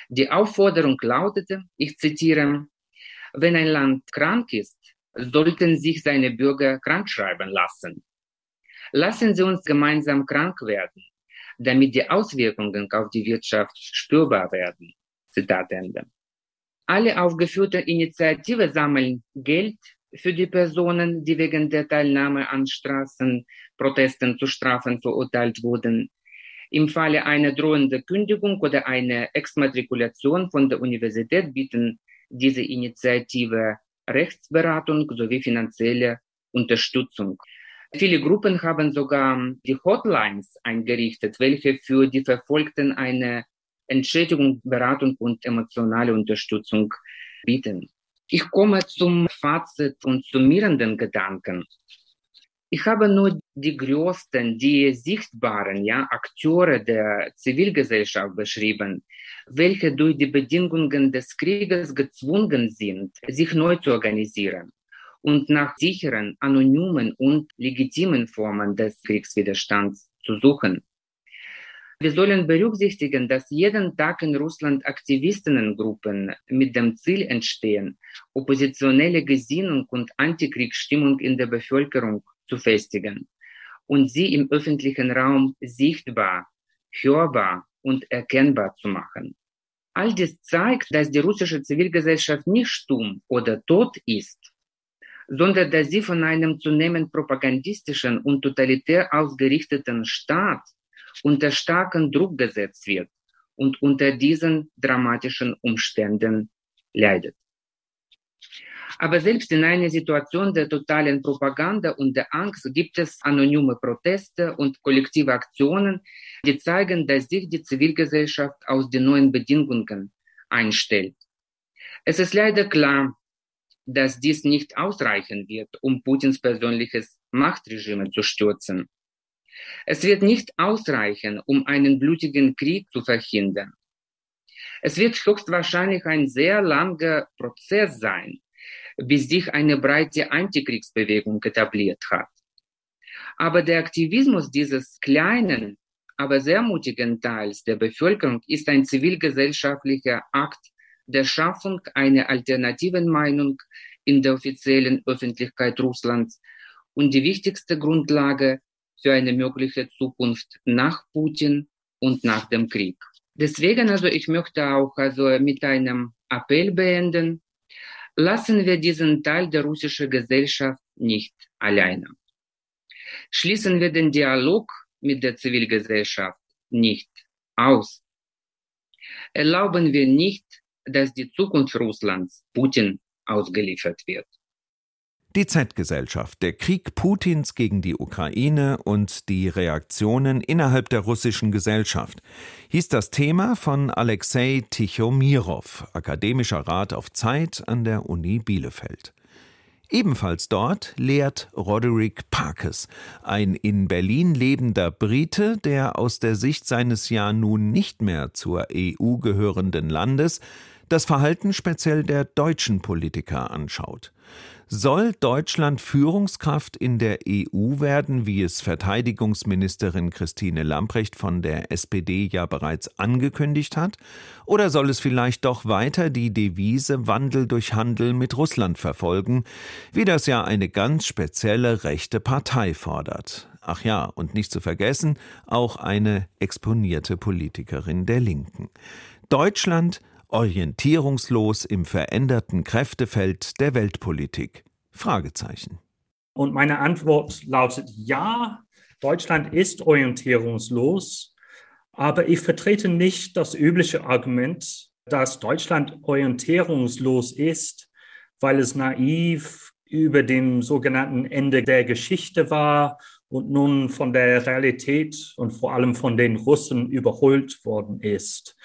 D: Die Aufforderung lautete, ich zitiere, wenn ein Land krank ist, sollten sich seine Bürger krankschreiben lassen. Lassen Sie uns gemeinsam krank werden, damit die Auswirkungen auf die Wirtschaft spürbar werden. Zitat Ende. Alle aufgeführten Initiativen sammeln Geld für die Personen, die wegen der Teilnahme an Straßenprotesten zu Strafen verurteilt wurden. Im Falle einer drohenden Kündigung oder einer Exmatrikulation von der Universität bieten diese Initiative Rechtsberatung sowie finanzielle Unterstützung. Viele Gruppen haben sogar die Hotlines eingerichtet, welche für die Verfolgten eine Entschädigung, Beratung und emotionale Unterstützung bieten. Ich komme zum Fazit und summierenden Gedanken. Ich habe nur die größten, die sichtbaren ja, Akteure der Zivilgesellschaft beschrieben, welche durch die Bedingungen des Krieges gezwungen sind, sich neu zu organisieren und nach sicheren, anonymen und legitimen Formen des Kriegswiderstands zu suchen. Wir sollen berücksichtigen, dass jeden Tag in Russland Aktivistinnengruppen mit dem Ziel entstehen, oppositionelle Gesinnung und Antikriegsstimmung in der Bevölkerung zu festigen und sie im öffentlichen Raum sichtbar, hörbar und erkennbar zu machen. All dies zeigt, dass die russische Zivilgesellschaft nicht stumm oder tot ist, sondern dass sie von einem zunehmend propagandistischen und totalitär ausgerichteten Staat unter starken Druck gesetzt wird und unter diesen dramatischen Umständen leidet. Aber selbst in einer Situation der totalen Propaganda und der Angst gibt es anonyme Proteste und kollektive Aktionen, die zeigen, dass sich die Zivilgesellschaft aus den neuen Bedingungen einstellt. Es ist leider klar, dass dies nicht ausreichen wird, um Putins persönliches Machtregime zu stürzen. Es wird nicht ausreichen, um einen blutigen Krieg zu verhindern. Es wird höchstwahrscheinlich ein sehr langer Prozess sein, bis sich eine breite Antikriegsbewegung etabliert hat. Aber der Aktivismus dieses kleinen, aber sehr mutigen Teils der Bevölkerung ist ein zivilgesellschaftlicher Akt der Schaffung einer alternativen Meinung in der offiziellen Öffentlichkeit Russlands und die wichtigste Grundlage für eine mögliche Zukunft nach Putin und nach dem Krieg. Deswegen also ich möchte auch also mit einem Appell beenden, lassen wir diesen Teil der russischen Gesellschaft nicht alleine. Schließen wir den Dialog mit der Zivilgesellschaft nicht aus. Erlauben wir nicht, dass die Zukunft Russlands Putin ausgeliefert wird.
B: Die Z-Gesellschaft, der Krieg Putins gegen die Ukraine und die Reaktionen innerhalb der russischen Gesellschaft, hieß das Thema von Alexei Tichomirov, akademischer Rat auf Zeit an der Uni Bielefeld. Ebenfalls dort lehrt Roderick Parkes, ein in Berlin lebender Brite, der aus der Sicht seines ja nun nicht mehr zur EU gehörenden Landes das Verhalten speziell der deutschen Politiker anschaut. Soll Deutschland Führungskraft in der EU werden, wie es Verteidigungsministerin Christine Lamprecht von der SPD ja bereits angekündigt hat? Oder soll es vielleicht doch weiter die Devise Wandel durch Handel mit Russland verfolgen, wie das ja eine ganz spezielle rechte Partei fordert? Ach ja, und nicht zu vergessen, auch eine exponierte Politikerin der Linken. Deutschland orientierungslos im veränderten Kräftefeld der Weltpolitik? Fragezeichen.
E: Und meine Antwort lautet ja, Deutschland ist orientierungslos, aber ich vertrete nicht das übliche Argument, dass Deutschland orientierungslos ist, weil es naiv über dem sogenannten Ende der Geschichte war und nun von der Realität und vor allem von den Russen überholt worden ist.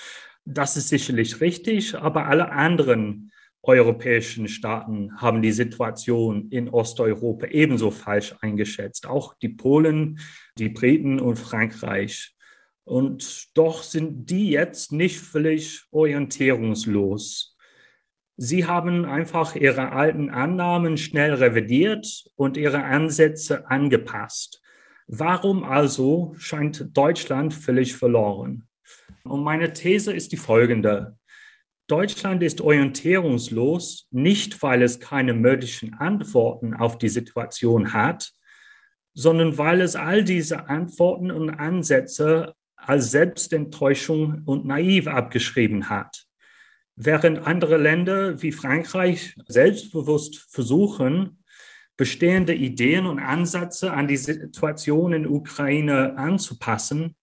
E: Das ist sicherlich richtig, aber alle anderen europäischen Staaten haben die Situation in Osteuropa ebenso falsch eingeschätzt. Auch die Polen, die Briten und Frankreich. Und doch sind die jetzt nicht völlig orientierungslos. Sie haben einfach ihre alten Annahmen schnell revidiert und ihre Ansätze angepasst. Warum also scheint Deutschland völlig verloren? Und meine These ist die folgende. Deutschland ist orientierungslos, nicht weil es keine möglichen Antworten auf die Situation hat, sondern weil es all diese Antworten und Ansätze als Selbstenttäuschung und naiv abgeschrieben hat. Während andere Länder wie Frankreich selbstbewusst versuchen, bestehende Ideen und Ansätze an die Situation in Ukraine anzupassen,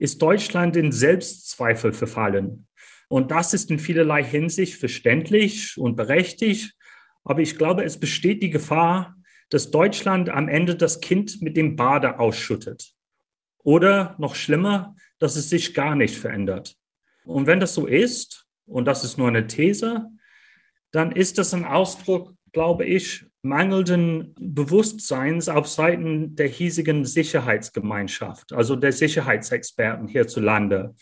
E: ist Deutschland in Selbstzweifel verfallen. Und das ist in vielerlei Hinsicht verständlich und berechtigt. Aber ich glaube, es besteht die Gefahr, dass Deutschland am Ende das Kind mit dem Bade ausschüttet. Oder noch schlimmer, dass es sich gar nicht verändert. Und wenn das so ist, und das ist nur eine These, dann ist das ein Ausdruck, glaube ich, mangelnden Bewusstseins auf Seiten der hiesigen Sicherheitsgemeinschaft, also der Sicherheitsexperten hierzulande.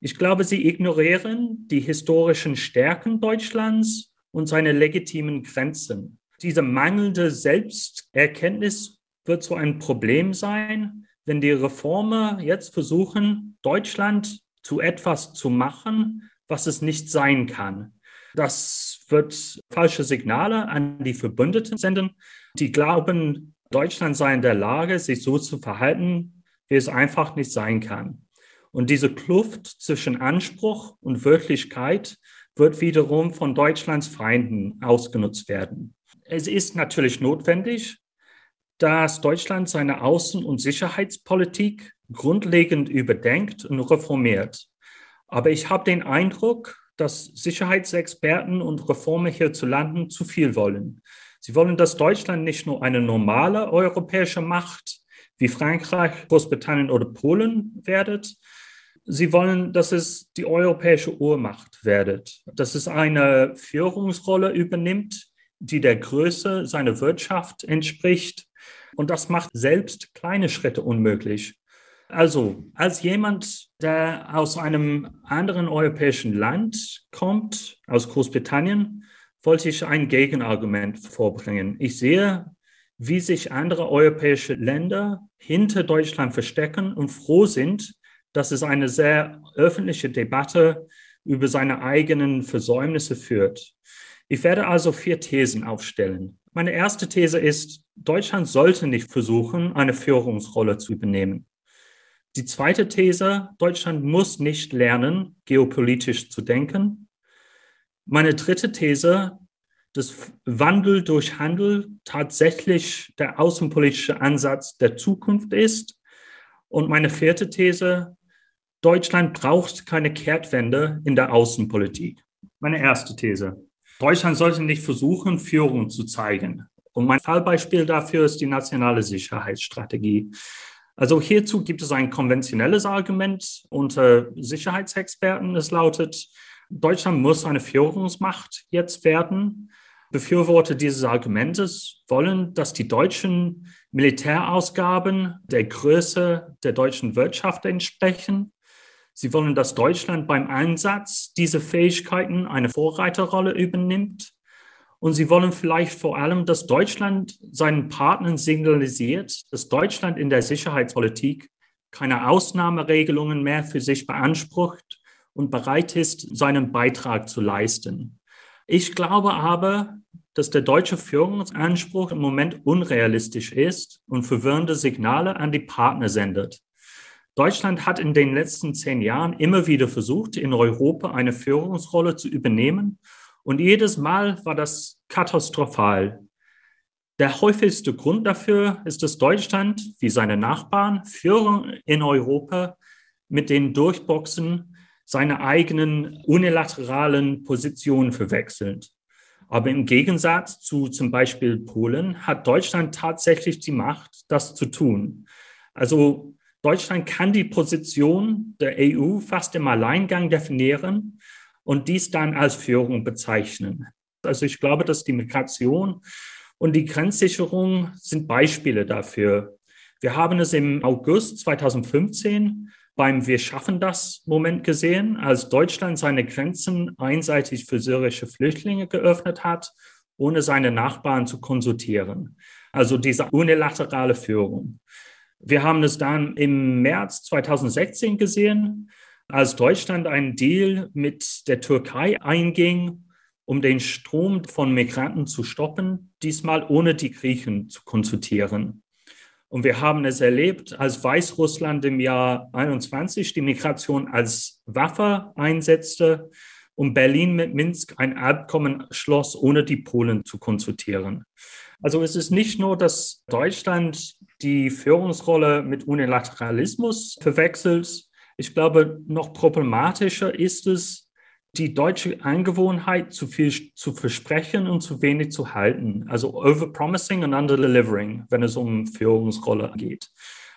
E: Ich glaube, sie ignorieren die historischen Stärken Deutschlands und seine legitimen Grenzen. Diese mangelnde Selbsterkenntnis wird so ein Problem sein, wenn die Reformer jetzt versuchen, Deutschland zu etwas zu machen, was es nicht sein kann. Das wird falsche Signale an die Verbündeten senden, die glauben, Deutschland sei in der Lage, sich so zu verhalten, wie es einfach nicht sein kann. Und diese Kluft zwischen Anspruch und Wirklichkeit wird wiederum von Deutschlands Feinden ausgenutzt werden. Es ist natürlich notwendig, dass Deutschland seine Außen- und Sicherheitspolitik grundlegend überdenkt und reformiert. Aber ich habe den Eindruck, dass Sicherheitsexperten und Reformer hierzulande zu viel wollen. Sie wollen, dass Deutschland nicht nur eine normale europäische Macht wie Frankreich, Großbritannien oder Polen werdet. Sie wollen, dass es die europäische Urmacht werdet, dass es eine Führungsrolle übernimmt, die der Größe seiner Wirtschaft entspricht. Und das macht selbst kleine Schritte unmöglich. Also, als jemand, der aus einem anderen europäischen Land kommt, aus Großbritannien, wollte ich ein Gegenargument vorbringen. Ich sehe, wie sich andere europäische Länder hinter Deutschland verstecken und froh sind, dass es eine sehr öffentliche Debatte über seine eigenen Versäumnisse führt. Ich werde also vier Thesen aufstellen. Meine erste These ist, Deutschland sollte nicht versuchen, eine Führungsrolle zu übernehmen. Die zweite These, Deutschland muss nicht lernen, geopolitisch zu denken. Meine dritte These, dass Wandel durch Handel tatsächlich der außenpolitische Ansatz der Zukunft ist. Und meine vierte These, Deutschland braucht keine Kehrtwende in der Außenpolitik. Meine erste These. Deutschland sollte nicht versuchen, Führung zu zeigen. Und mein Fallbeispiel dafür ist die nationale Sicherheitsstrategie. Also hierzu gibt es ein konventionelles Argument unter Sicherheitsexperten. Es lautet, Deutschland muss eine Führungsmacht jetzt werden. Befürworter dieses Argumentes wollen, dass die deutschen Militärausgaben der Größe der deutschen Wirtschaft entsprechen. Sie wollen, dass Deutschland beim Einsatz dieser Fähigkeiten eine Vorreiterrolle übernimmt. Und sie wollen vielleicht vor allem, dass Deutschland seinen Partnern signalisiert, dass Deutschland in der Sicherheitspolitik keine Ausnahmeregelungen mehr für sich beansprucht und bereit ist, seinen Beitrag zu leisten. Ich glaube aber, dass der deutsche Führungsanspruch im Moment unrealistisch ist und verwirrende Signale an die Partner sendet. Deutschland hat in den letzten zehn Jahren immer wieder versucht, in Europa eine Führungsrolle zu übernehmen und jedes Mal war das katastrophal. Der häufigste Grund dafür ist, dass Deutschland, wie seine Nachbarn, Führung in Europa mit den Durchboxen seine eigenen unilateralen Positionen verwechselt. Aber im Gegensatz zu zum Beispiel Polen hat Deutschland tatsächlich die Macht, das zu tun. Also Deutschland kann die Position der EU fast im Alleingang definieren und dies dann als Führung bezeichnen. Also ich glaube, dass die Migration und die Grenzsicherung sind Beispiele dafür. Wir haben es im August 2015 beim Wir schaffen das Moment gesehen, als Deutschland seine Grenzen einseitig für syrische Flüchtlinge geöffnet hat, ohne seine Nachbarn zu konsultieren. Also diese unilaterale Führung. Wir haben es dann im März 2016 gesehen, als Deutschland einen Deal mit der Türkei einging, um den Strom von Migranten zu stoppen, diesmal ohne die Griechen zu konsultieren. Und wir haben es erlebt, als Weißrussland im Jahr 21 die Migration als Waffe einsetzte und Berlin mit Minsk ein Abkommen schloss, ohne die Polen zu konsultieren. Also es ist nicht nur, dass Deutschland die Führungsrolle mit Unilateralismus verwechselt, ich glaube, noch problematischer ist es, die deutsche Angewohnheit, zu viel zu versprechen und zu wenig zu halten. Also overpromising und underdelivering, wenn es um Führungsrolle geht.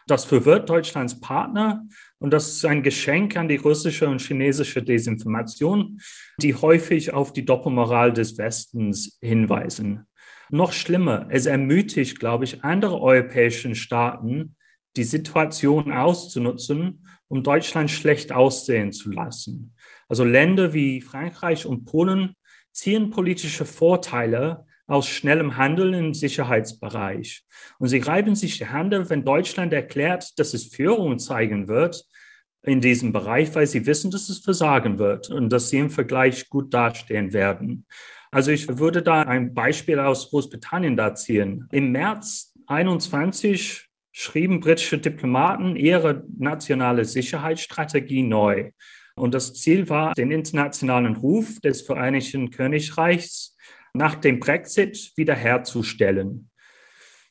E: Das verwirrt Deutschlands Partner und das ist ein Geschenk an die russische und chinesische Desinformation, die häufig auf die Doppelmoral des Westens hinweisen. Noch schlimmer, es ermutigt, glaube ich, andere europäische Staaten, die Situation auszunutzen, um Deutschland schlecht aussehen zu lassen. Also Länder wie Frankreich und Polen ziehen politische Vorteile aus schnellem Handeln im Sicherheitsbereich. Und sie reiben sich die Hände, wenn Deutschland erklärt, dass es Führung zeigen wird in diesem Bereich, weil sie wissen, dass es versagen wird und dass sie im Vergleich gut dastehen werden. Also ich würde da ein Beispiel aus Großbritannien da ziehen. Im März 21 schrieben britische Diplomaten ihre nationale Sicherheitsstrategie neu. Und das Ziel war, den internationalen Ruf des Vereinigten Königreichs nach dem Brexit wiederherzustellen.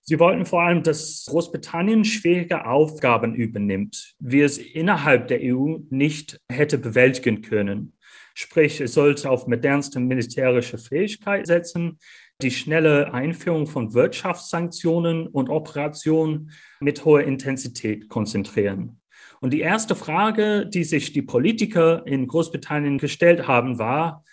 E: Sie wollten vor allem, dass Großbritannien schwierige Aufgaben übernimmt, wie es innerhalb der EU nicht hätte bewältigen können. Sprich, es sollte auf modernste militärische Fähigkeit setzen, die schnelle Einführung von Wirtschaftssanktionen und Operationen mit hoher Intensität konzentrieren. Und die erste Frage, die sich die Politiker in Großbritannien gestellt haben, war,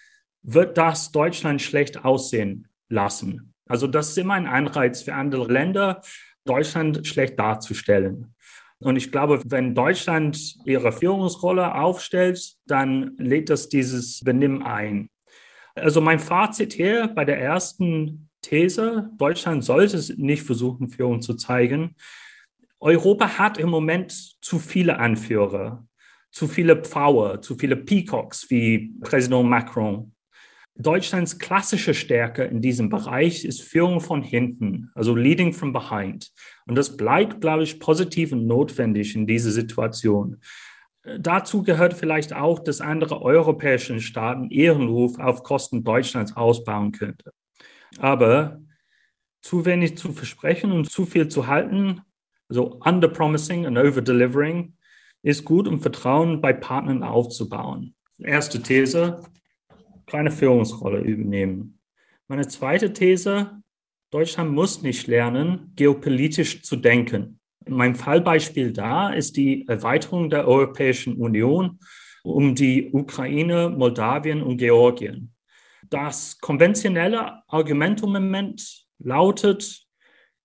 E: wird das Deutschland schlecht aussehen lassen? Also das ist immer ein Anreiz für andere Länder, Deutschland schlecht darzustellen. Und ich glaube, wenn Deutschland ihre Führungsrolle aufstellt, dann lädt das dieses Benimm ein. Also mein Fazit hier bei der ersten These, Deutschland sollte nicht versuchen, Führung zu zeigen. Europa hat im Moment zu viele Anführer, zu viele Pfauer, zu viele Peacocks wie Präsident Macron. Deutschlands klassische Stärke in diesem Bereich ist Führung von hinten, also leading from behind. Und das bleibt, glaube ich, positiv und notwendig in dieser Situation. Dazu gehört vielleicht auch, dass andere europäische Staaten ihren Ruf auf Kosten Deutschlands ausbauen könnten. Aber zu wenig zu versprechen und zu viel zu halten, also underpromising and overdelivering, ist gut, um Vertrauen bei Partnern aufzubauen. Erste These, keine Führungsrolle übernehmen. Meine zweite These, Deutschland muss nicht lernen, geopolitisch zu denken. Mein Fallbeispiel da ist die Erweiterung der Europäischen Union um die Ukraine, Moldawien und Georgien. Das konventionelle Argument im Moment lautet,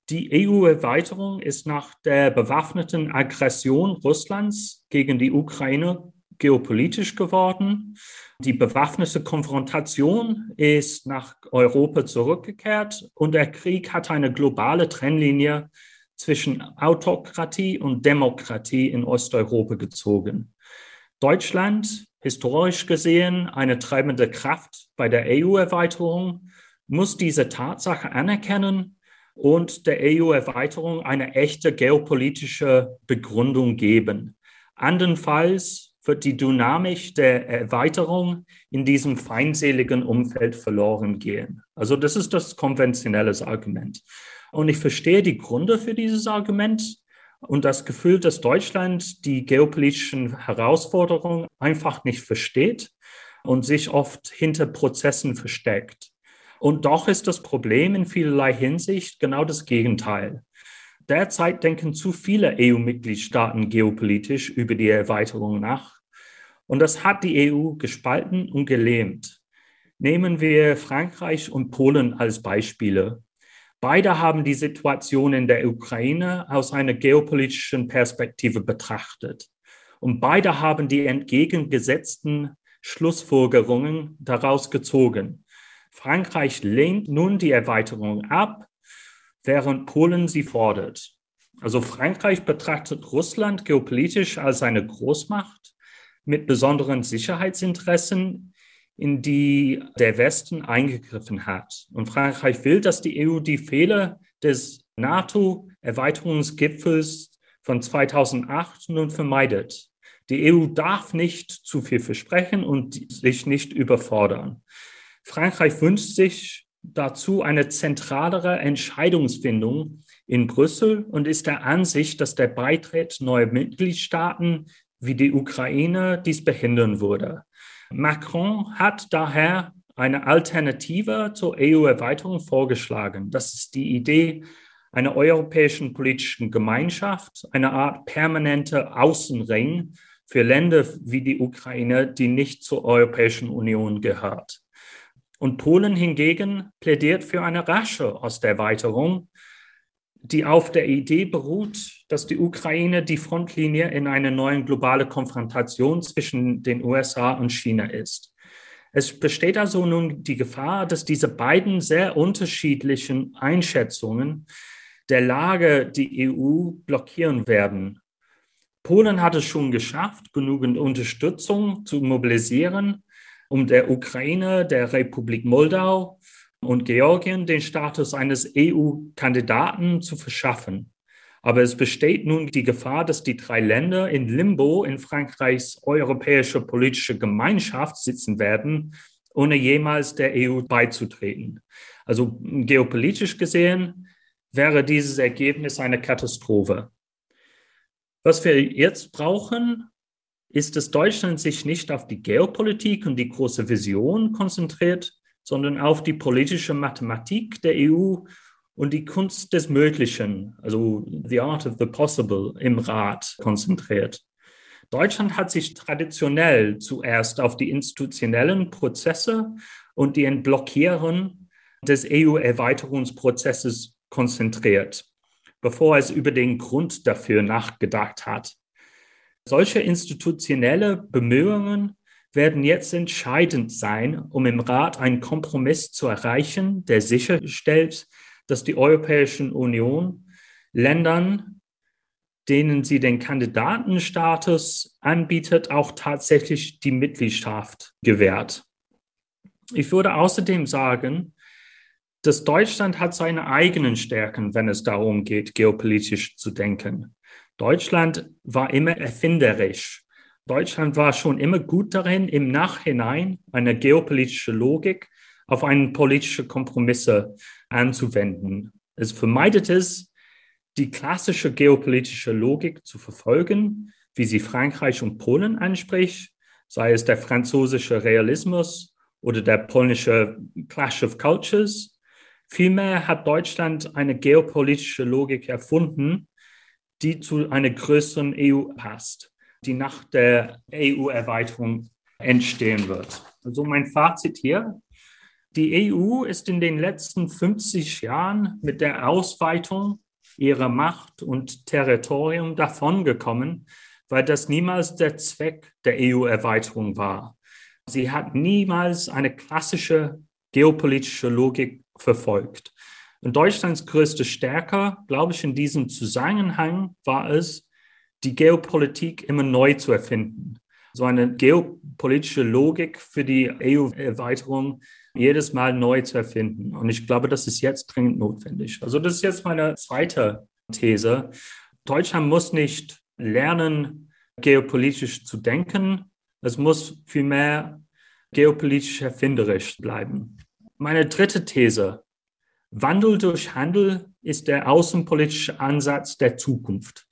E: die EU-Erweiterung ist nach der bewaffneten Aggression Russlands gegen die Ukraine geopolitisch geworden. Die bewaffnete Konfrontation ist nach Europa zurückgekehrt und der Krieg hat eine globale Trennlinie zwischen Autokratie und Demokratie in Osteuropa gezogen. Deutschland, historisch gesehen eine treibende Kraft bei der EU-Erweiterung, muss diese Tatsache anerkennen und der EU-Erweiterung eine echte geopolitische Begründung geben. Andernfalls wird die Dynamik der Erweiterung in diesem feindseligen Umfeld verloren gehen. Also das ist das konventionelle Argument. Und ich verstehe die Gründe für dieses Argument und das Gefühl, dass Deutschland die geopolitischen Herausforderungen einfach nicht versteht und sich oft hinter Prozessen versteckt. Und doch ist das Problem in vielerlei Hinsicht genau das Gegenteil. Derzeit denken zu viele EU-Mitgliedstaaten geopolitisch über die Erweiterung nach und das hat die EU gespalten und gelähmt. Nehmen wir Frankreich und Polen als Beispiele. Beide haben die Situation in der Ukraine aus einer geopolitischen Perspektive betrachtet. Und beide haben die entgegengesetzten Schlussfolgerungen daraus gezogen. Frankreich lehnt nun die Erweiterung ab, während Polen sie fordert. Also Frankreich betrachtet Russland geopolitisch als eine Großmacht mit besonderen Sicherheitsinteressen, in die der Westen eingegriffen hat. Und Frankreich will, dass die EU die Fehler des NATO-Erweiterungsgipfels von 2008 nun vermeidet. Die EU darf nicht zu viel versprechen und sich nicht überfordern. Frankreich wünscht sich dazu eine zentralere Entscheidungsfindung in Brüssel und ist der Ansicht, dass der Beitritt neuer Mitgliedstaaten wie die Ukraine dies behindern würde. Macron hat daher eine Alternative zur EU-Erweiterung vorgeschlagen. Das ist die Idee einer europäischen politischen Gemeinschaft, eine Art permanente Außenring für Länder wie die Ukraine, die nicht zur Europäischen Union gehört. Und Polen hingegen plädiert für eine rasche Osterweiterung, die auf der Idee beruht, dass die Ukraine die Frontlinie in eine neue globale Konfrontation zwischen den USA und China ist. Es besteht also nun die Gefahr, dass diese beiden sehr unterschiedlichen Einschätzungen der Lage die EU blockieren werden. Polen hat es schon geschafft, genügend Unterstützung zu mobilisieren, um der Ukraine, der Republik Moldau und Georgien den Status eines EU-Kandidaten zu verschaffen. Aber es besteht nun die Gefahr, dass die drei Länder in Limbo in Frankreichs europäische politische Gemeinschaft sitzen werden, ohne jemals der EU beizutreten. Also geopolitisch gesehen wäre dieses Ergebnis eine Katastrophe. Was wir jetzt brauchen, ist, dass Deutschland sich nicht auf die Geopolitik und die große Vision konzentriert, sondern auf die politische Mathematik der EU und die Kunst des Möglichen, also the art of the possible im Rat konzentriert. Deutschland hat sich traditionell zuerst auf die institutionellen Prozesse und die Entblockierung des EU-Erweiterungsprozesses konzentriert, bevor es über den Grund dafür nachgedacht hat. Solche institutionelle Bemühungen werden jetzt entscheidend sein, um im Rat einen Kompromiss zu erreichen, der sicherstellt, dass die Europäische Union Ländern, denen sie den Kandidatenstatus anbietet, auch tatsächlich die Mitgliedschaft gewährt. Ich würde außerdem sagen, dass Deutschland hat seine eigenen Stärken, wenn es darum geht, geopolitisch zu denken. Deutschland war immer erfinderisch Deutschland war schon immer gut darin, im Nachhinein eine geopolitische Logik auf einen politische Kompromisse anzuwenden. Es vermeidet es, die klassische geopolitische Logik zu verfolgen, wie sie Frankreich und Polen anspricht, sei es der französische Realismus oder der polnische Clash of Cultures. Vielmehr hat Deutschland eine geopolitische Logik erfunden, die zu einer größeren EU passt die nach der EU-Erweiterung entstehen wird. Also mein Fazit hier. Die EU ist in den letzten 50 Jahren mit der Ausweitung ihrer Macht und Territorium davongekommen, weil das niemals der Zweck der EU-Erweiterung war. Sie hat niemals eine klassische geopolitische Logik verfolgt. Und Deutschlands größte Stärke, glaube ich, in diesem Zusammenhang war es, die Geopolitik immer neu zu erfinden. So eine geopolitische Logik für die EU-Erweiterung jedes Mal neu zu erfinden. Und ich glaube, das ist jetzt dringend notwendig. Also das ist jetzt meine zweite These. Deutschland muss nicht lernen, geopolitisch zu denken. Es muss vielmehr geopolitisch erfinderisch bleiben. Meine dritte These. Wandel durch Handel ist der außenpolitische Ansatz der Zukunft.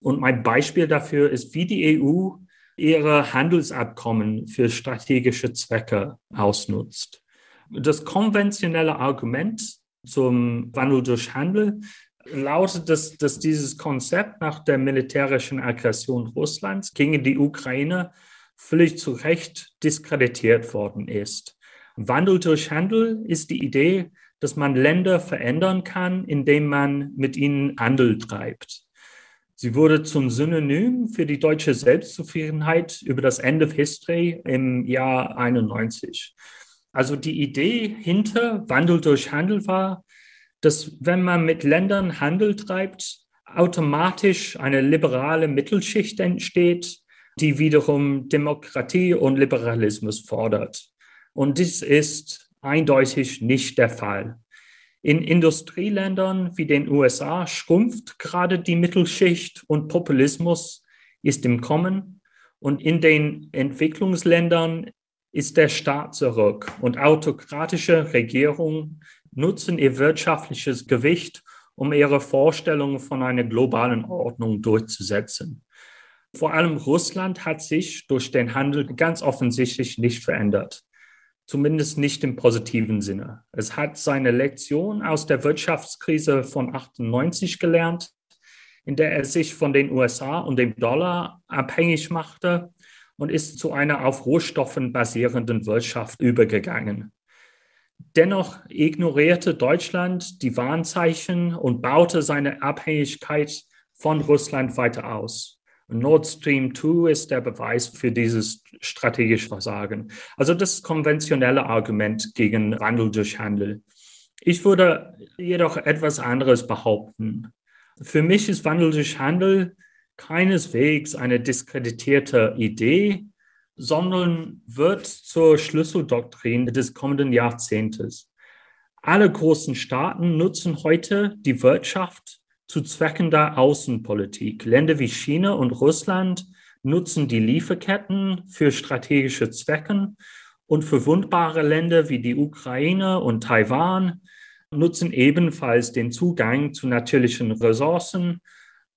E: Und mein Beispiel dafür ist, wie die EU ihre Handelsabkommen für strategische Zwecke ausnutzt. Das konventionelle Argument zum Wandel durch Handel lautet, dass, dass dieses Konzept nach der militärischen Aggression Russlands gegen die Ukraine völlig zu Recht diskreditiert worden ist. Wandel durch Handel ist die Idee, dass man Länder verändern kann, indem man mit ihnen Handel treibt. Sie wurde zum Synonym für die deutsche Selbstzufriedenheit über das End of History im Jahr 91. Also die Idee hinter Wandel durch Handel war, dass wenn man mit Ländern Handel treibt, automatisch eine liberale Mittelschicht entsteht, die wiederum Demokratie und Liberalismus fordert. Und dies ist eindeutig nicht der Fall. In Industrieländern wie den USA schrumpft gerade die Mittelschicht und Populismus ist im Kommen. Und in den Entwicklungsländern ist der Staat zurück und autokratische Regierungen nutzen ihr wirtschaftliches Gewicht, um ihre Vorstellungen von einer globalen Ordnung durchzusetzen. Vor allem Russland hat sich durch den Handel ganz offensichtlich nicht verändert zumindest nicht im positiven Sinne. Es hat seine Lektion aus der Wirtschaftskrise von 98 gelernt, in der er sich von den USA und dem Dollar abhängig machte und ist zu einer auf Rohstoffen basierenden Wirtschaft übergegangen. Dennoch ignorierte Deutschland die Warnzeichen und baute seine Abhängigkeit von Russland weiter aus. Nord Stream 2 ist der Beweis für dieses strategische Versagen. Also das konventionelle Argument gegen Wandel durch Handel. Ich würde jedoch etwas anderes behaupten. Für mich ist Wandel durch Handel keineswegs eine diskreditierte Idee, sondern wird zur Schlüsseldoktrin des kommenden Jahrzehntes. Alle großen Staaten nutzen heute die Wirtschaft zu Zwecken der Außenpolitik. Länder wie China und Russland nutzen die Lieferketten für strategische Zwecke und verwundbare Länder wie die Ukraine und Taiwan nutzen ebenfalls den Zugang zu natürlichen Ressourcen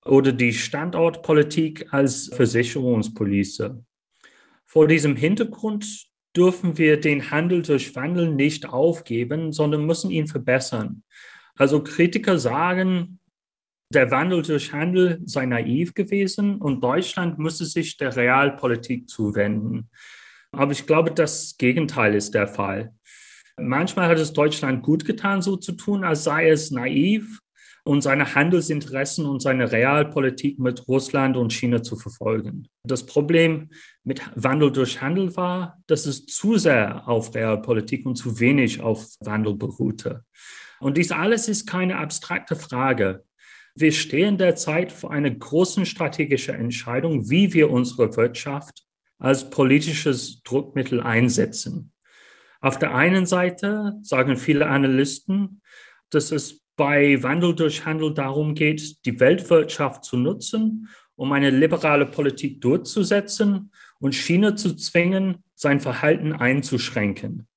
E: oder die Standortpolitik als Versicherungspolice. Vor diesem Hintergrund dürfen wir den Handel durch Wandel nicht aufgeben, sondern müssen ihn verbessern. Also Kritiker sagen, der Wandel durch Handel sei naiv gewesen und Deutschland müsse sich der Realpolitik zuwenden. Aber ich glaube, das Gegenteil ist der Fall. Manchmal hat es Deutschland gut getan, so zu tun, als sei es naiv und seine Handelsinteressen und seine Realpolitik mit Russland und China zu verfolgen. Das Problem mit Wandel durch Handel war, dass es zu sehr auf Realpolitik und zu wenig auf Wandel beruhte. Und dies alles ist keine abstrakte Frage. Wir stehen derzeit vor einer großen strategischen Entscheidung, wie wir unsere Wirtschaft als politisches Druckmittel einsetzen. Auf der einen Seite sagen viele Analysten, dass es bei Wandel durch Handel darum geht, die Weltwirtschaft zu nutzen, um eine liberale Politik durchzusetzen und China zu zwingen, sein Verhalten einzuschränken.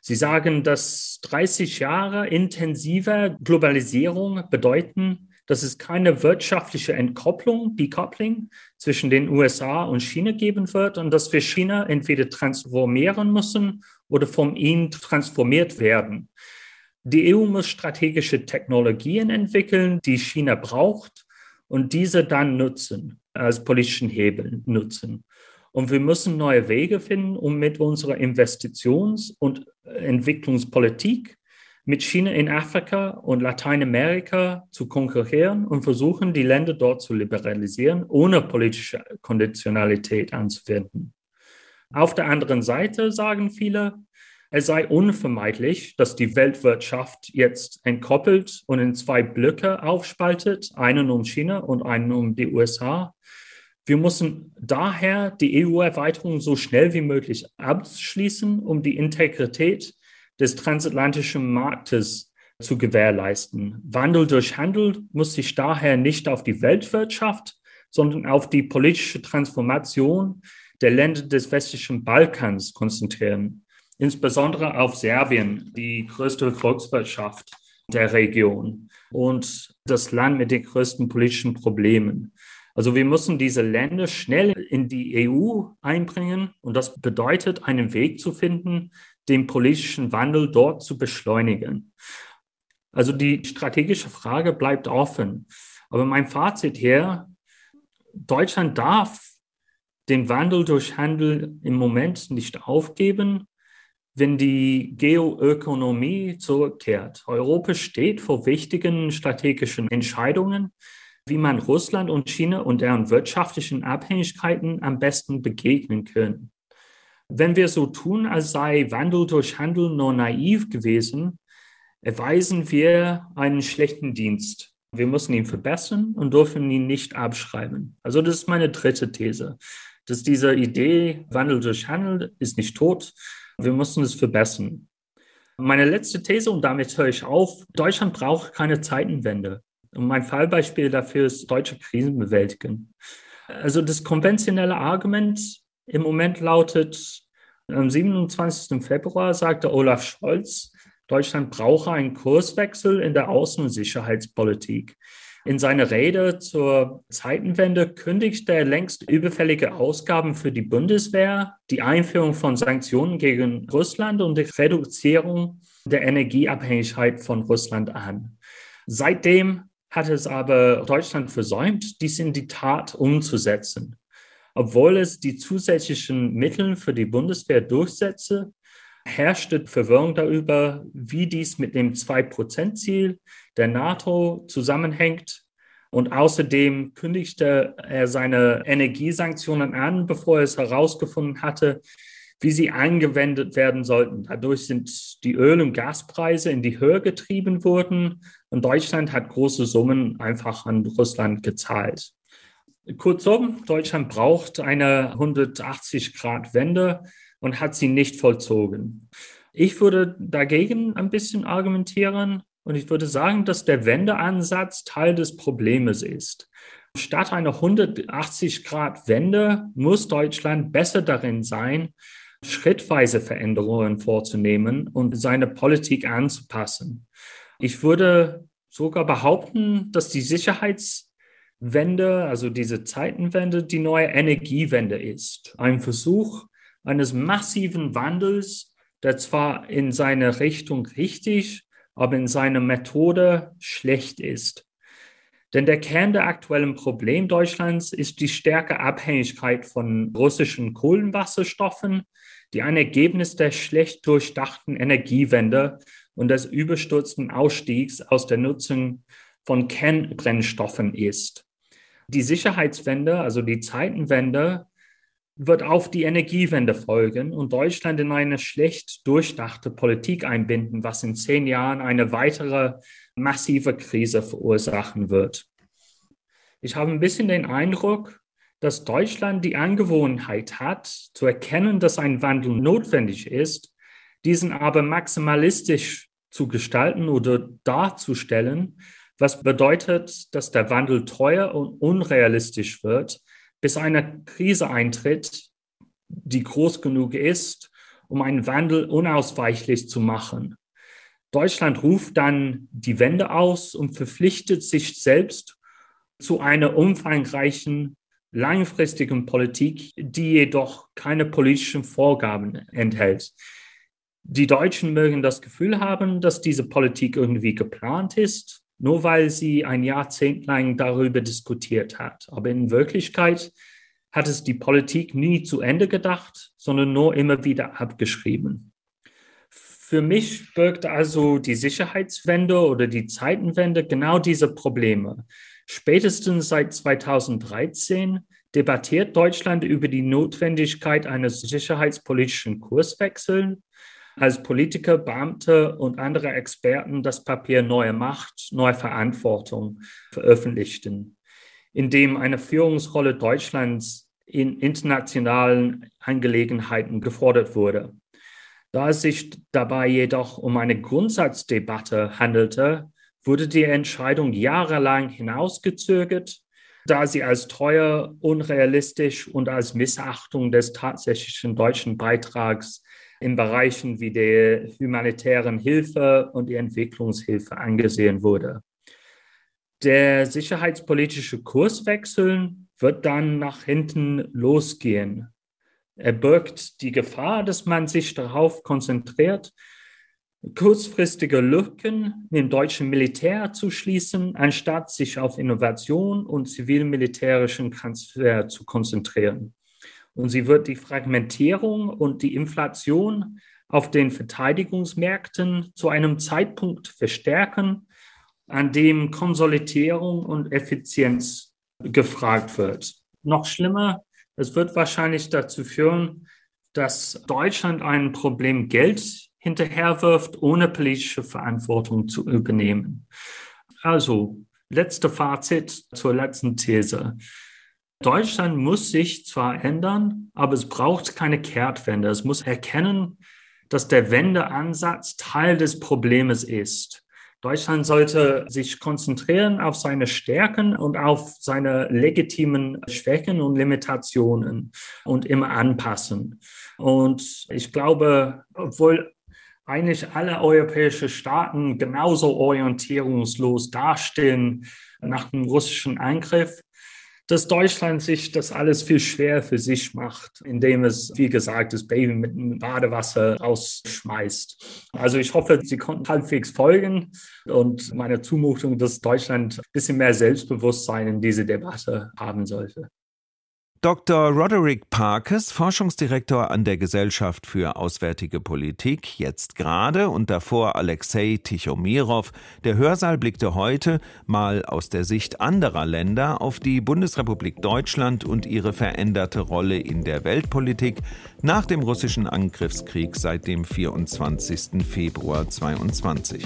E: Sie sagen, dass 30 Jahre intensiver Globalisierung bedeuten, dass es keine wirtschaftliche Entkopplung, Decoupling zwischen den USA und China geben wird und dass wir China entweder transformieren müssen oder von ihnen transformiert werden. Die EU muss strategische Technologien entwickeln, die China braucht und diese dann nutzen, als politischen Hebel nutzen. Und wir müssen neue Wege finden, um mit unserer Investitions- und Entwicklungspolitik mit China in Afrika und Lateinamerika zu konkurrieren und versuchen, die Länder dort zu liberalisieren, ohne politische Konditionalität anzuwenden. Auf der anderen Seite sagen viele, es sei unvermeidlich, dass die Weltwirtschaft jetzt entkoppelt und in zwei Blöcke aufspaltet, einen um China und einen um die USA. Wir müssen daher die EU-Erweiterung so schnell wie möglich abschließen, um die Integrität des transatlantischen Marktes zu gewährleisten. Wandel durch Handel muss sich daher nicht auf die Weltwirtschaft, sondern auf die politische Transformation der Länder des westlichen Balkans konzentrieren insbesondere auf Serbien, die größte Volkswirtschaft der Region und das Land mit den größten politischen Problemen. Also wir müssen diese Länder schnell in die EU einbringen und das bedeutet, einen Weg zu finden, den politischen Wandel dort zu beschleunigen. Also die strategische Frage bleibt offen. Aber mein Fazit hier, Deutschland darf den Wandel durch Handel im Moment nicht aufgeben wenn die Geoökonomie zurückkehrt. Europa steht vor wichtigen strategischen Entscheidungen, wie man Russland und China und deren wirtschaftlichen Abhängigkeiten am besten begegnen können. Wenn wir so tun, als sei Wandel durch Handel nur naiv gewesen, erweisen wir einen schlechten Dienst. Wir müssen ihn verbessern und dürfen ihn nicht abschreiben. Also das ist meine dritte These, dass diese Idee Wandel durch Handel ist nicht tot, wir müssen es verbessern. Meine letzte These, und damit höre ich auf, Deutschland braucht keine Zeitenwende. Und mein Fallbeispiel dafür ist deutsche Krisenbewältigung. Also das konventionelle Argument im Moment lautet, am 27. Februar sagte Olaf Scholz, Deutschland brauche einen Kurswechsel in der Außen- und Sicherheitspolitik. In seiner Rede zur Zeitenwende kündigt er längst überfällige Ausgaben für die Bundeswehr, die Einführung von Sanktionen gegen Russland und die Reduzierung der Energieabhängigkeit von Russland an. Seitdem hat es aber Deutschland versäumt, dies in die Tat umzusetzen. Obwohl es die zusätzlichen Mittel für die Bundeswehr durchsetze, herrschte Verwirrung darüber, wie dies mit dem 2-Prozent-Ziel der NATO zusammenhängt. Und außerdem kündigte er seine Energiesanktionen an, bevor er es herausgefunden hatte, wie sie angewendet werden sollten. Dadurch sind die Öl- und Gaspreise in die Höhe getrieben worden und Deutschland hat große Summen einfach an Russland gezahlt. Kurzum, Deutschland braucht eine 180-Grad-Wende und hat sie nicht vollzogen. Ich würde dagegen ein bisschen argumentieren und ich würde sagen, dass der Wendeansatz Teil des Problems ist. Statt einer 180-Grad-Wende muss Deutschland besser darin sein, schrittweise Veränderungen vorzunehmen und seine Politik anzupassen. Ich würde sogar behaupten, dass die Sicherheitswende, also diese Zeitenwende, die neue Energiewende ist. Ein Versuch eines massiven Wandels, der zwar in seiner Richtung richtig, aber in seiner Methode schlecht ist. Denn der Kern der aktuellen Problem Deutschlands ist die stärke Abhängigkeit von russischen Kohlenwasserstoffen, die ein Ergebnis der schlecht durchdachten Energiewende und des überstürzten Ausstiegs aus der Nutzung von Kernbrennstoffen ist. Die Sicherheitswende, also die Zeitenwende, wird auf die Energiewende folgen und Deutschland in eine schlecht durchdachte Politik einbinden, was in zehn Jahren eine weitere massive Krise verursachen wird. Ich habe ein bisschen den Eindruck, dass Deutschland die Angewohnheit hat, zu erkennen, dass ein Wandel notwendig ist, diesen aber maximalistisch zu gestalten oder darzustellen, was bedeutet, dass der Wandel teuer und unrealistisch wird, bis eine Krise eintritt, die groß genug ist, um einen Wandel unausweichlich zu machen. Deutschland ruft dann die Wende aus und verpflichtet sich selbst zu einer umfangreichen, langfristigen Politik, die jedoch keine politischen Vorgaben enthält. Die Deutschen mögen das Gefühl haben, dass diese Politik irgendwie geplant ist nur weil sie ein Jahrzehnt lang darüber diskutiert hat. Aber in Wirklichkeit hat es die Politik nie zu Ende gedacht, sondern nur immer wieder abgeschrieben. Für mich birgt also die Sicherheitswende oder die Zeitenwende genau diese Probleme. Spätestens seit 2013 debattiert Deutschland über die Notwendigkeit eines sicherheitspolitischen Kurswechsels als Politiker, Beamte und andere Experten das Papier Neue Macht, Neue Verantwortung veröffentlichten, in dem eine Führungsrolle Deutschlands in internationalen Angelegenheiten gefordert wurde. Da es sich dabei jedoch um eine Grundsatzdebatte handelte, wurde die Entscheidung jahrelang hinausgezögert, da sie als teuer, unrealistisch und als Missachtung des tatsächlichen deutschen Beitrags in Bereichen wie der humanitären Hilfe und die Entwicklungshilfe angesehen wurde. Der sicherheitspolitische Kurswechsel wird dann nach hinten losgehen. Er birgt die Gefahr, dass man sich darauf konzentriert, kurzfristige Lücken im deutschen Militär zu schließen, anstatt sich auf Innovation und zivil-militärischen Transfer zu konzentrieren. Und sie wird die Fragmentierung und die Inflation auf den Verteidigungsmärkten zu einem Zeitpunkt verstärken, an dem Konsolidierung und Effizienz gefragt wird. Noch schlimmer, es wird wahrscheinlich dazu führen, dass Deutschland ein Problem Geld hinterherwirft, ohne politische Verantwortung zu übernehmen. Also, letzte Fazit zur letzten These. Deutschland muss sich zwar ändern, aber es braucht keine Kehrtwende. Es muss erkennen, dass der Wendeansatz Teil des Problems ist. Deutschland sollte sich konzentrieren auf seine Stärken und auf seine legitimen Schwächen und Limitationen und immer anpassen. Und ich glaube, obwohl eigentlich alle europäischen Staaten genauso orientierungslos dastehen nach dem russischen Angriff, dass Deutschland sich das alles viel schwer für sich macht, indem es, wie gesagt, das Baby mit dem Badewasser rausschmeißt. Also ich hoffe, Sie konnten halbwegs folgen und meine Zumutung, dass Deutschland ein bisschen mehr Selbstbewusstsein in diese Debatte haben sollte.
B: Dr. Roderick Parkes, Forschungsdirektor an der Gesellschaft für Auswärtige Politik, jetzt gerade und davor Alexei Tichomirov. Der Hörsaal blickte heute mal aus der Sicht anderer Länder auf die Bundesrepublik Deutschland und ihre veränderte Rolle in der Weltpolitik nach dem russischen Angriffskrieg seit dem 24. Februar 2022.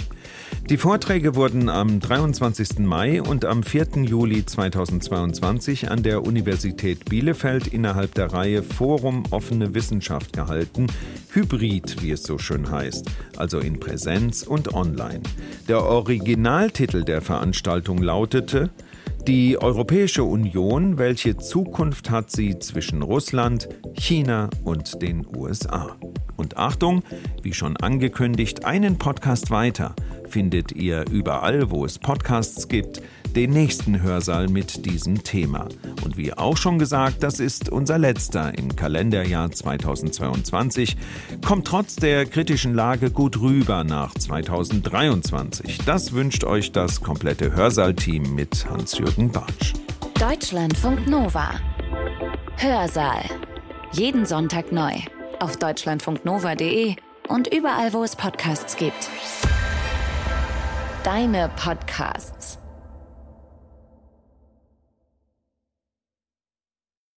B: Die Vorträge wurden am 23. Mai und am 4. Juli 2022 an der Universität Bielefeld innerhalb der Reihe Forum Offene Wissenschaft gehalten, Hybrid, wie es so schön heißt, also in Präsenz und online. Der Originaltitel der Veranstaltung lautete die Europäische Union, welche Zukunft hat sie zwischen Russland, China und den USA? Und Achtung, wie schon angekündigt, einen Podcast weiter findet ihr überall, wo es Podcasts gibt, den nächsten Hörsaal mit diesem Thema. Und wie auch schon gesagt, das ist unser letzter im Kalenderjahr 2022. Kommt trotz der kritischen Lage gut rüber nach 2023. Das wünscht euch das komplette Hörsaal-Team mit Hans-Jürgen Bartsch.
A: Deutschlandfunk Nova. Hörsaal. Jeden Sonntag neu. Auf deutschlandfunknova.de und überall, wo es Podcasts gibt. Deine Podcasts.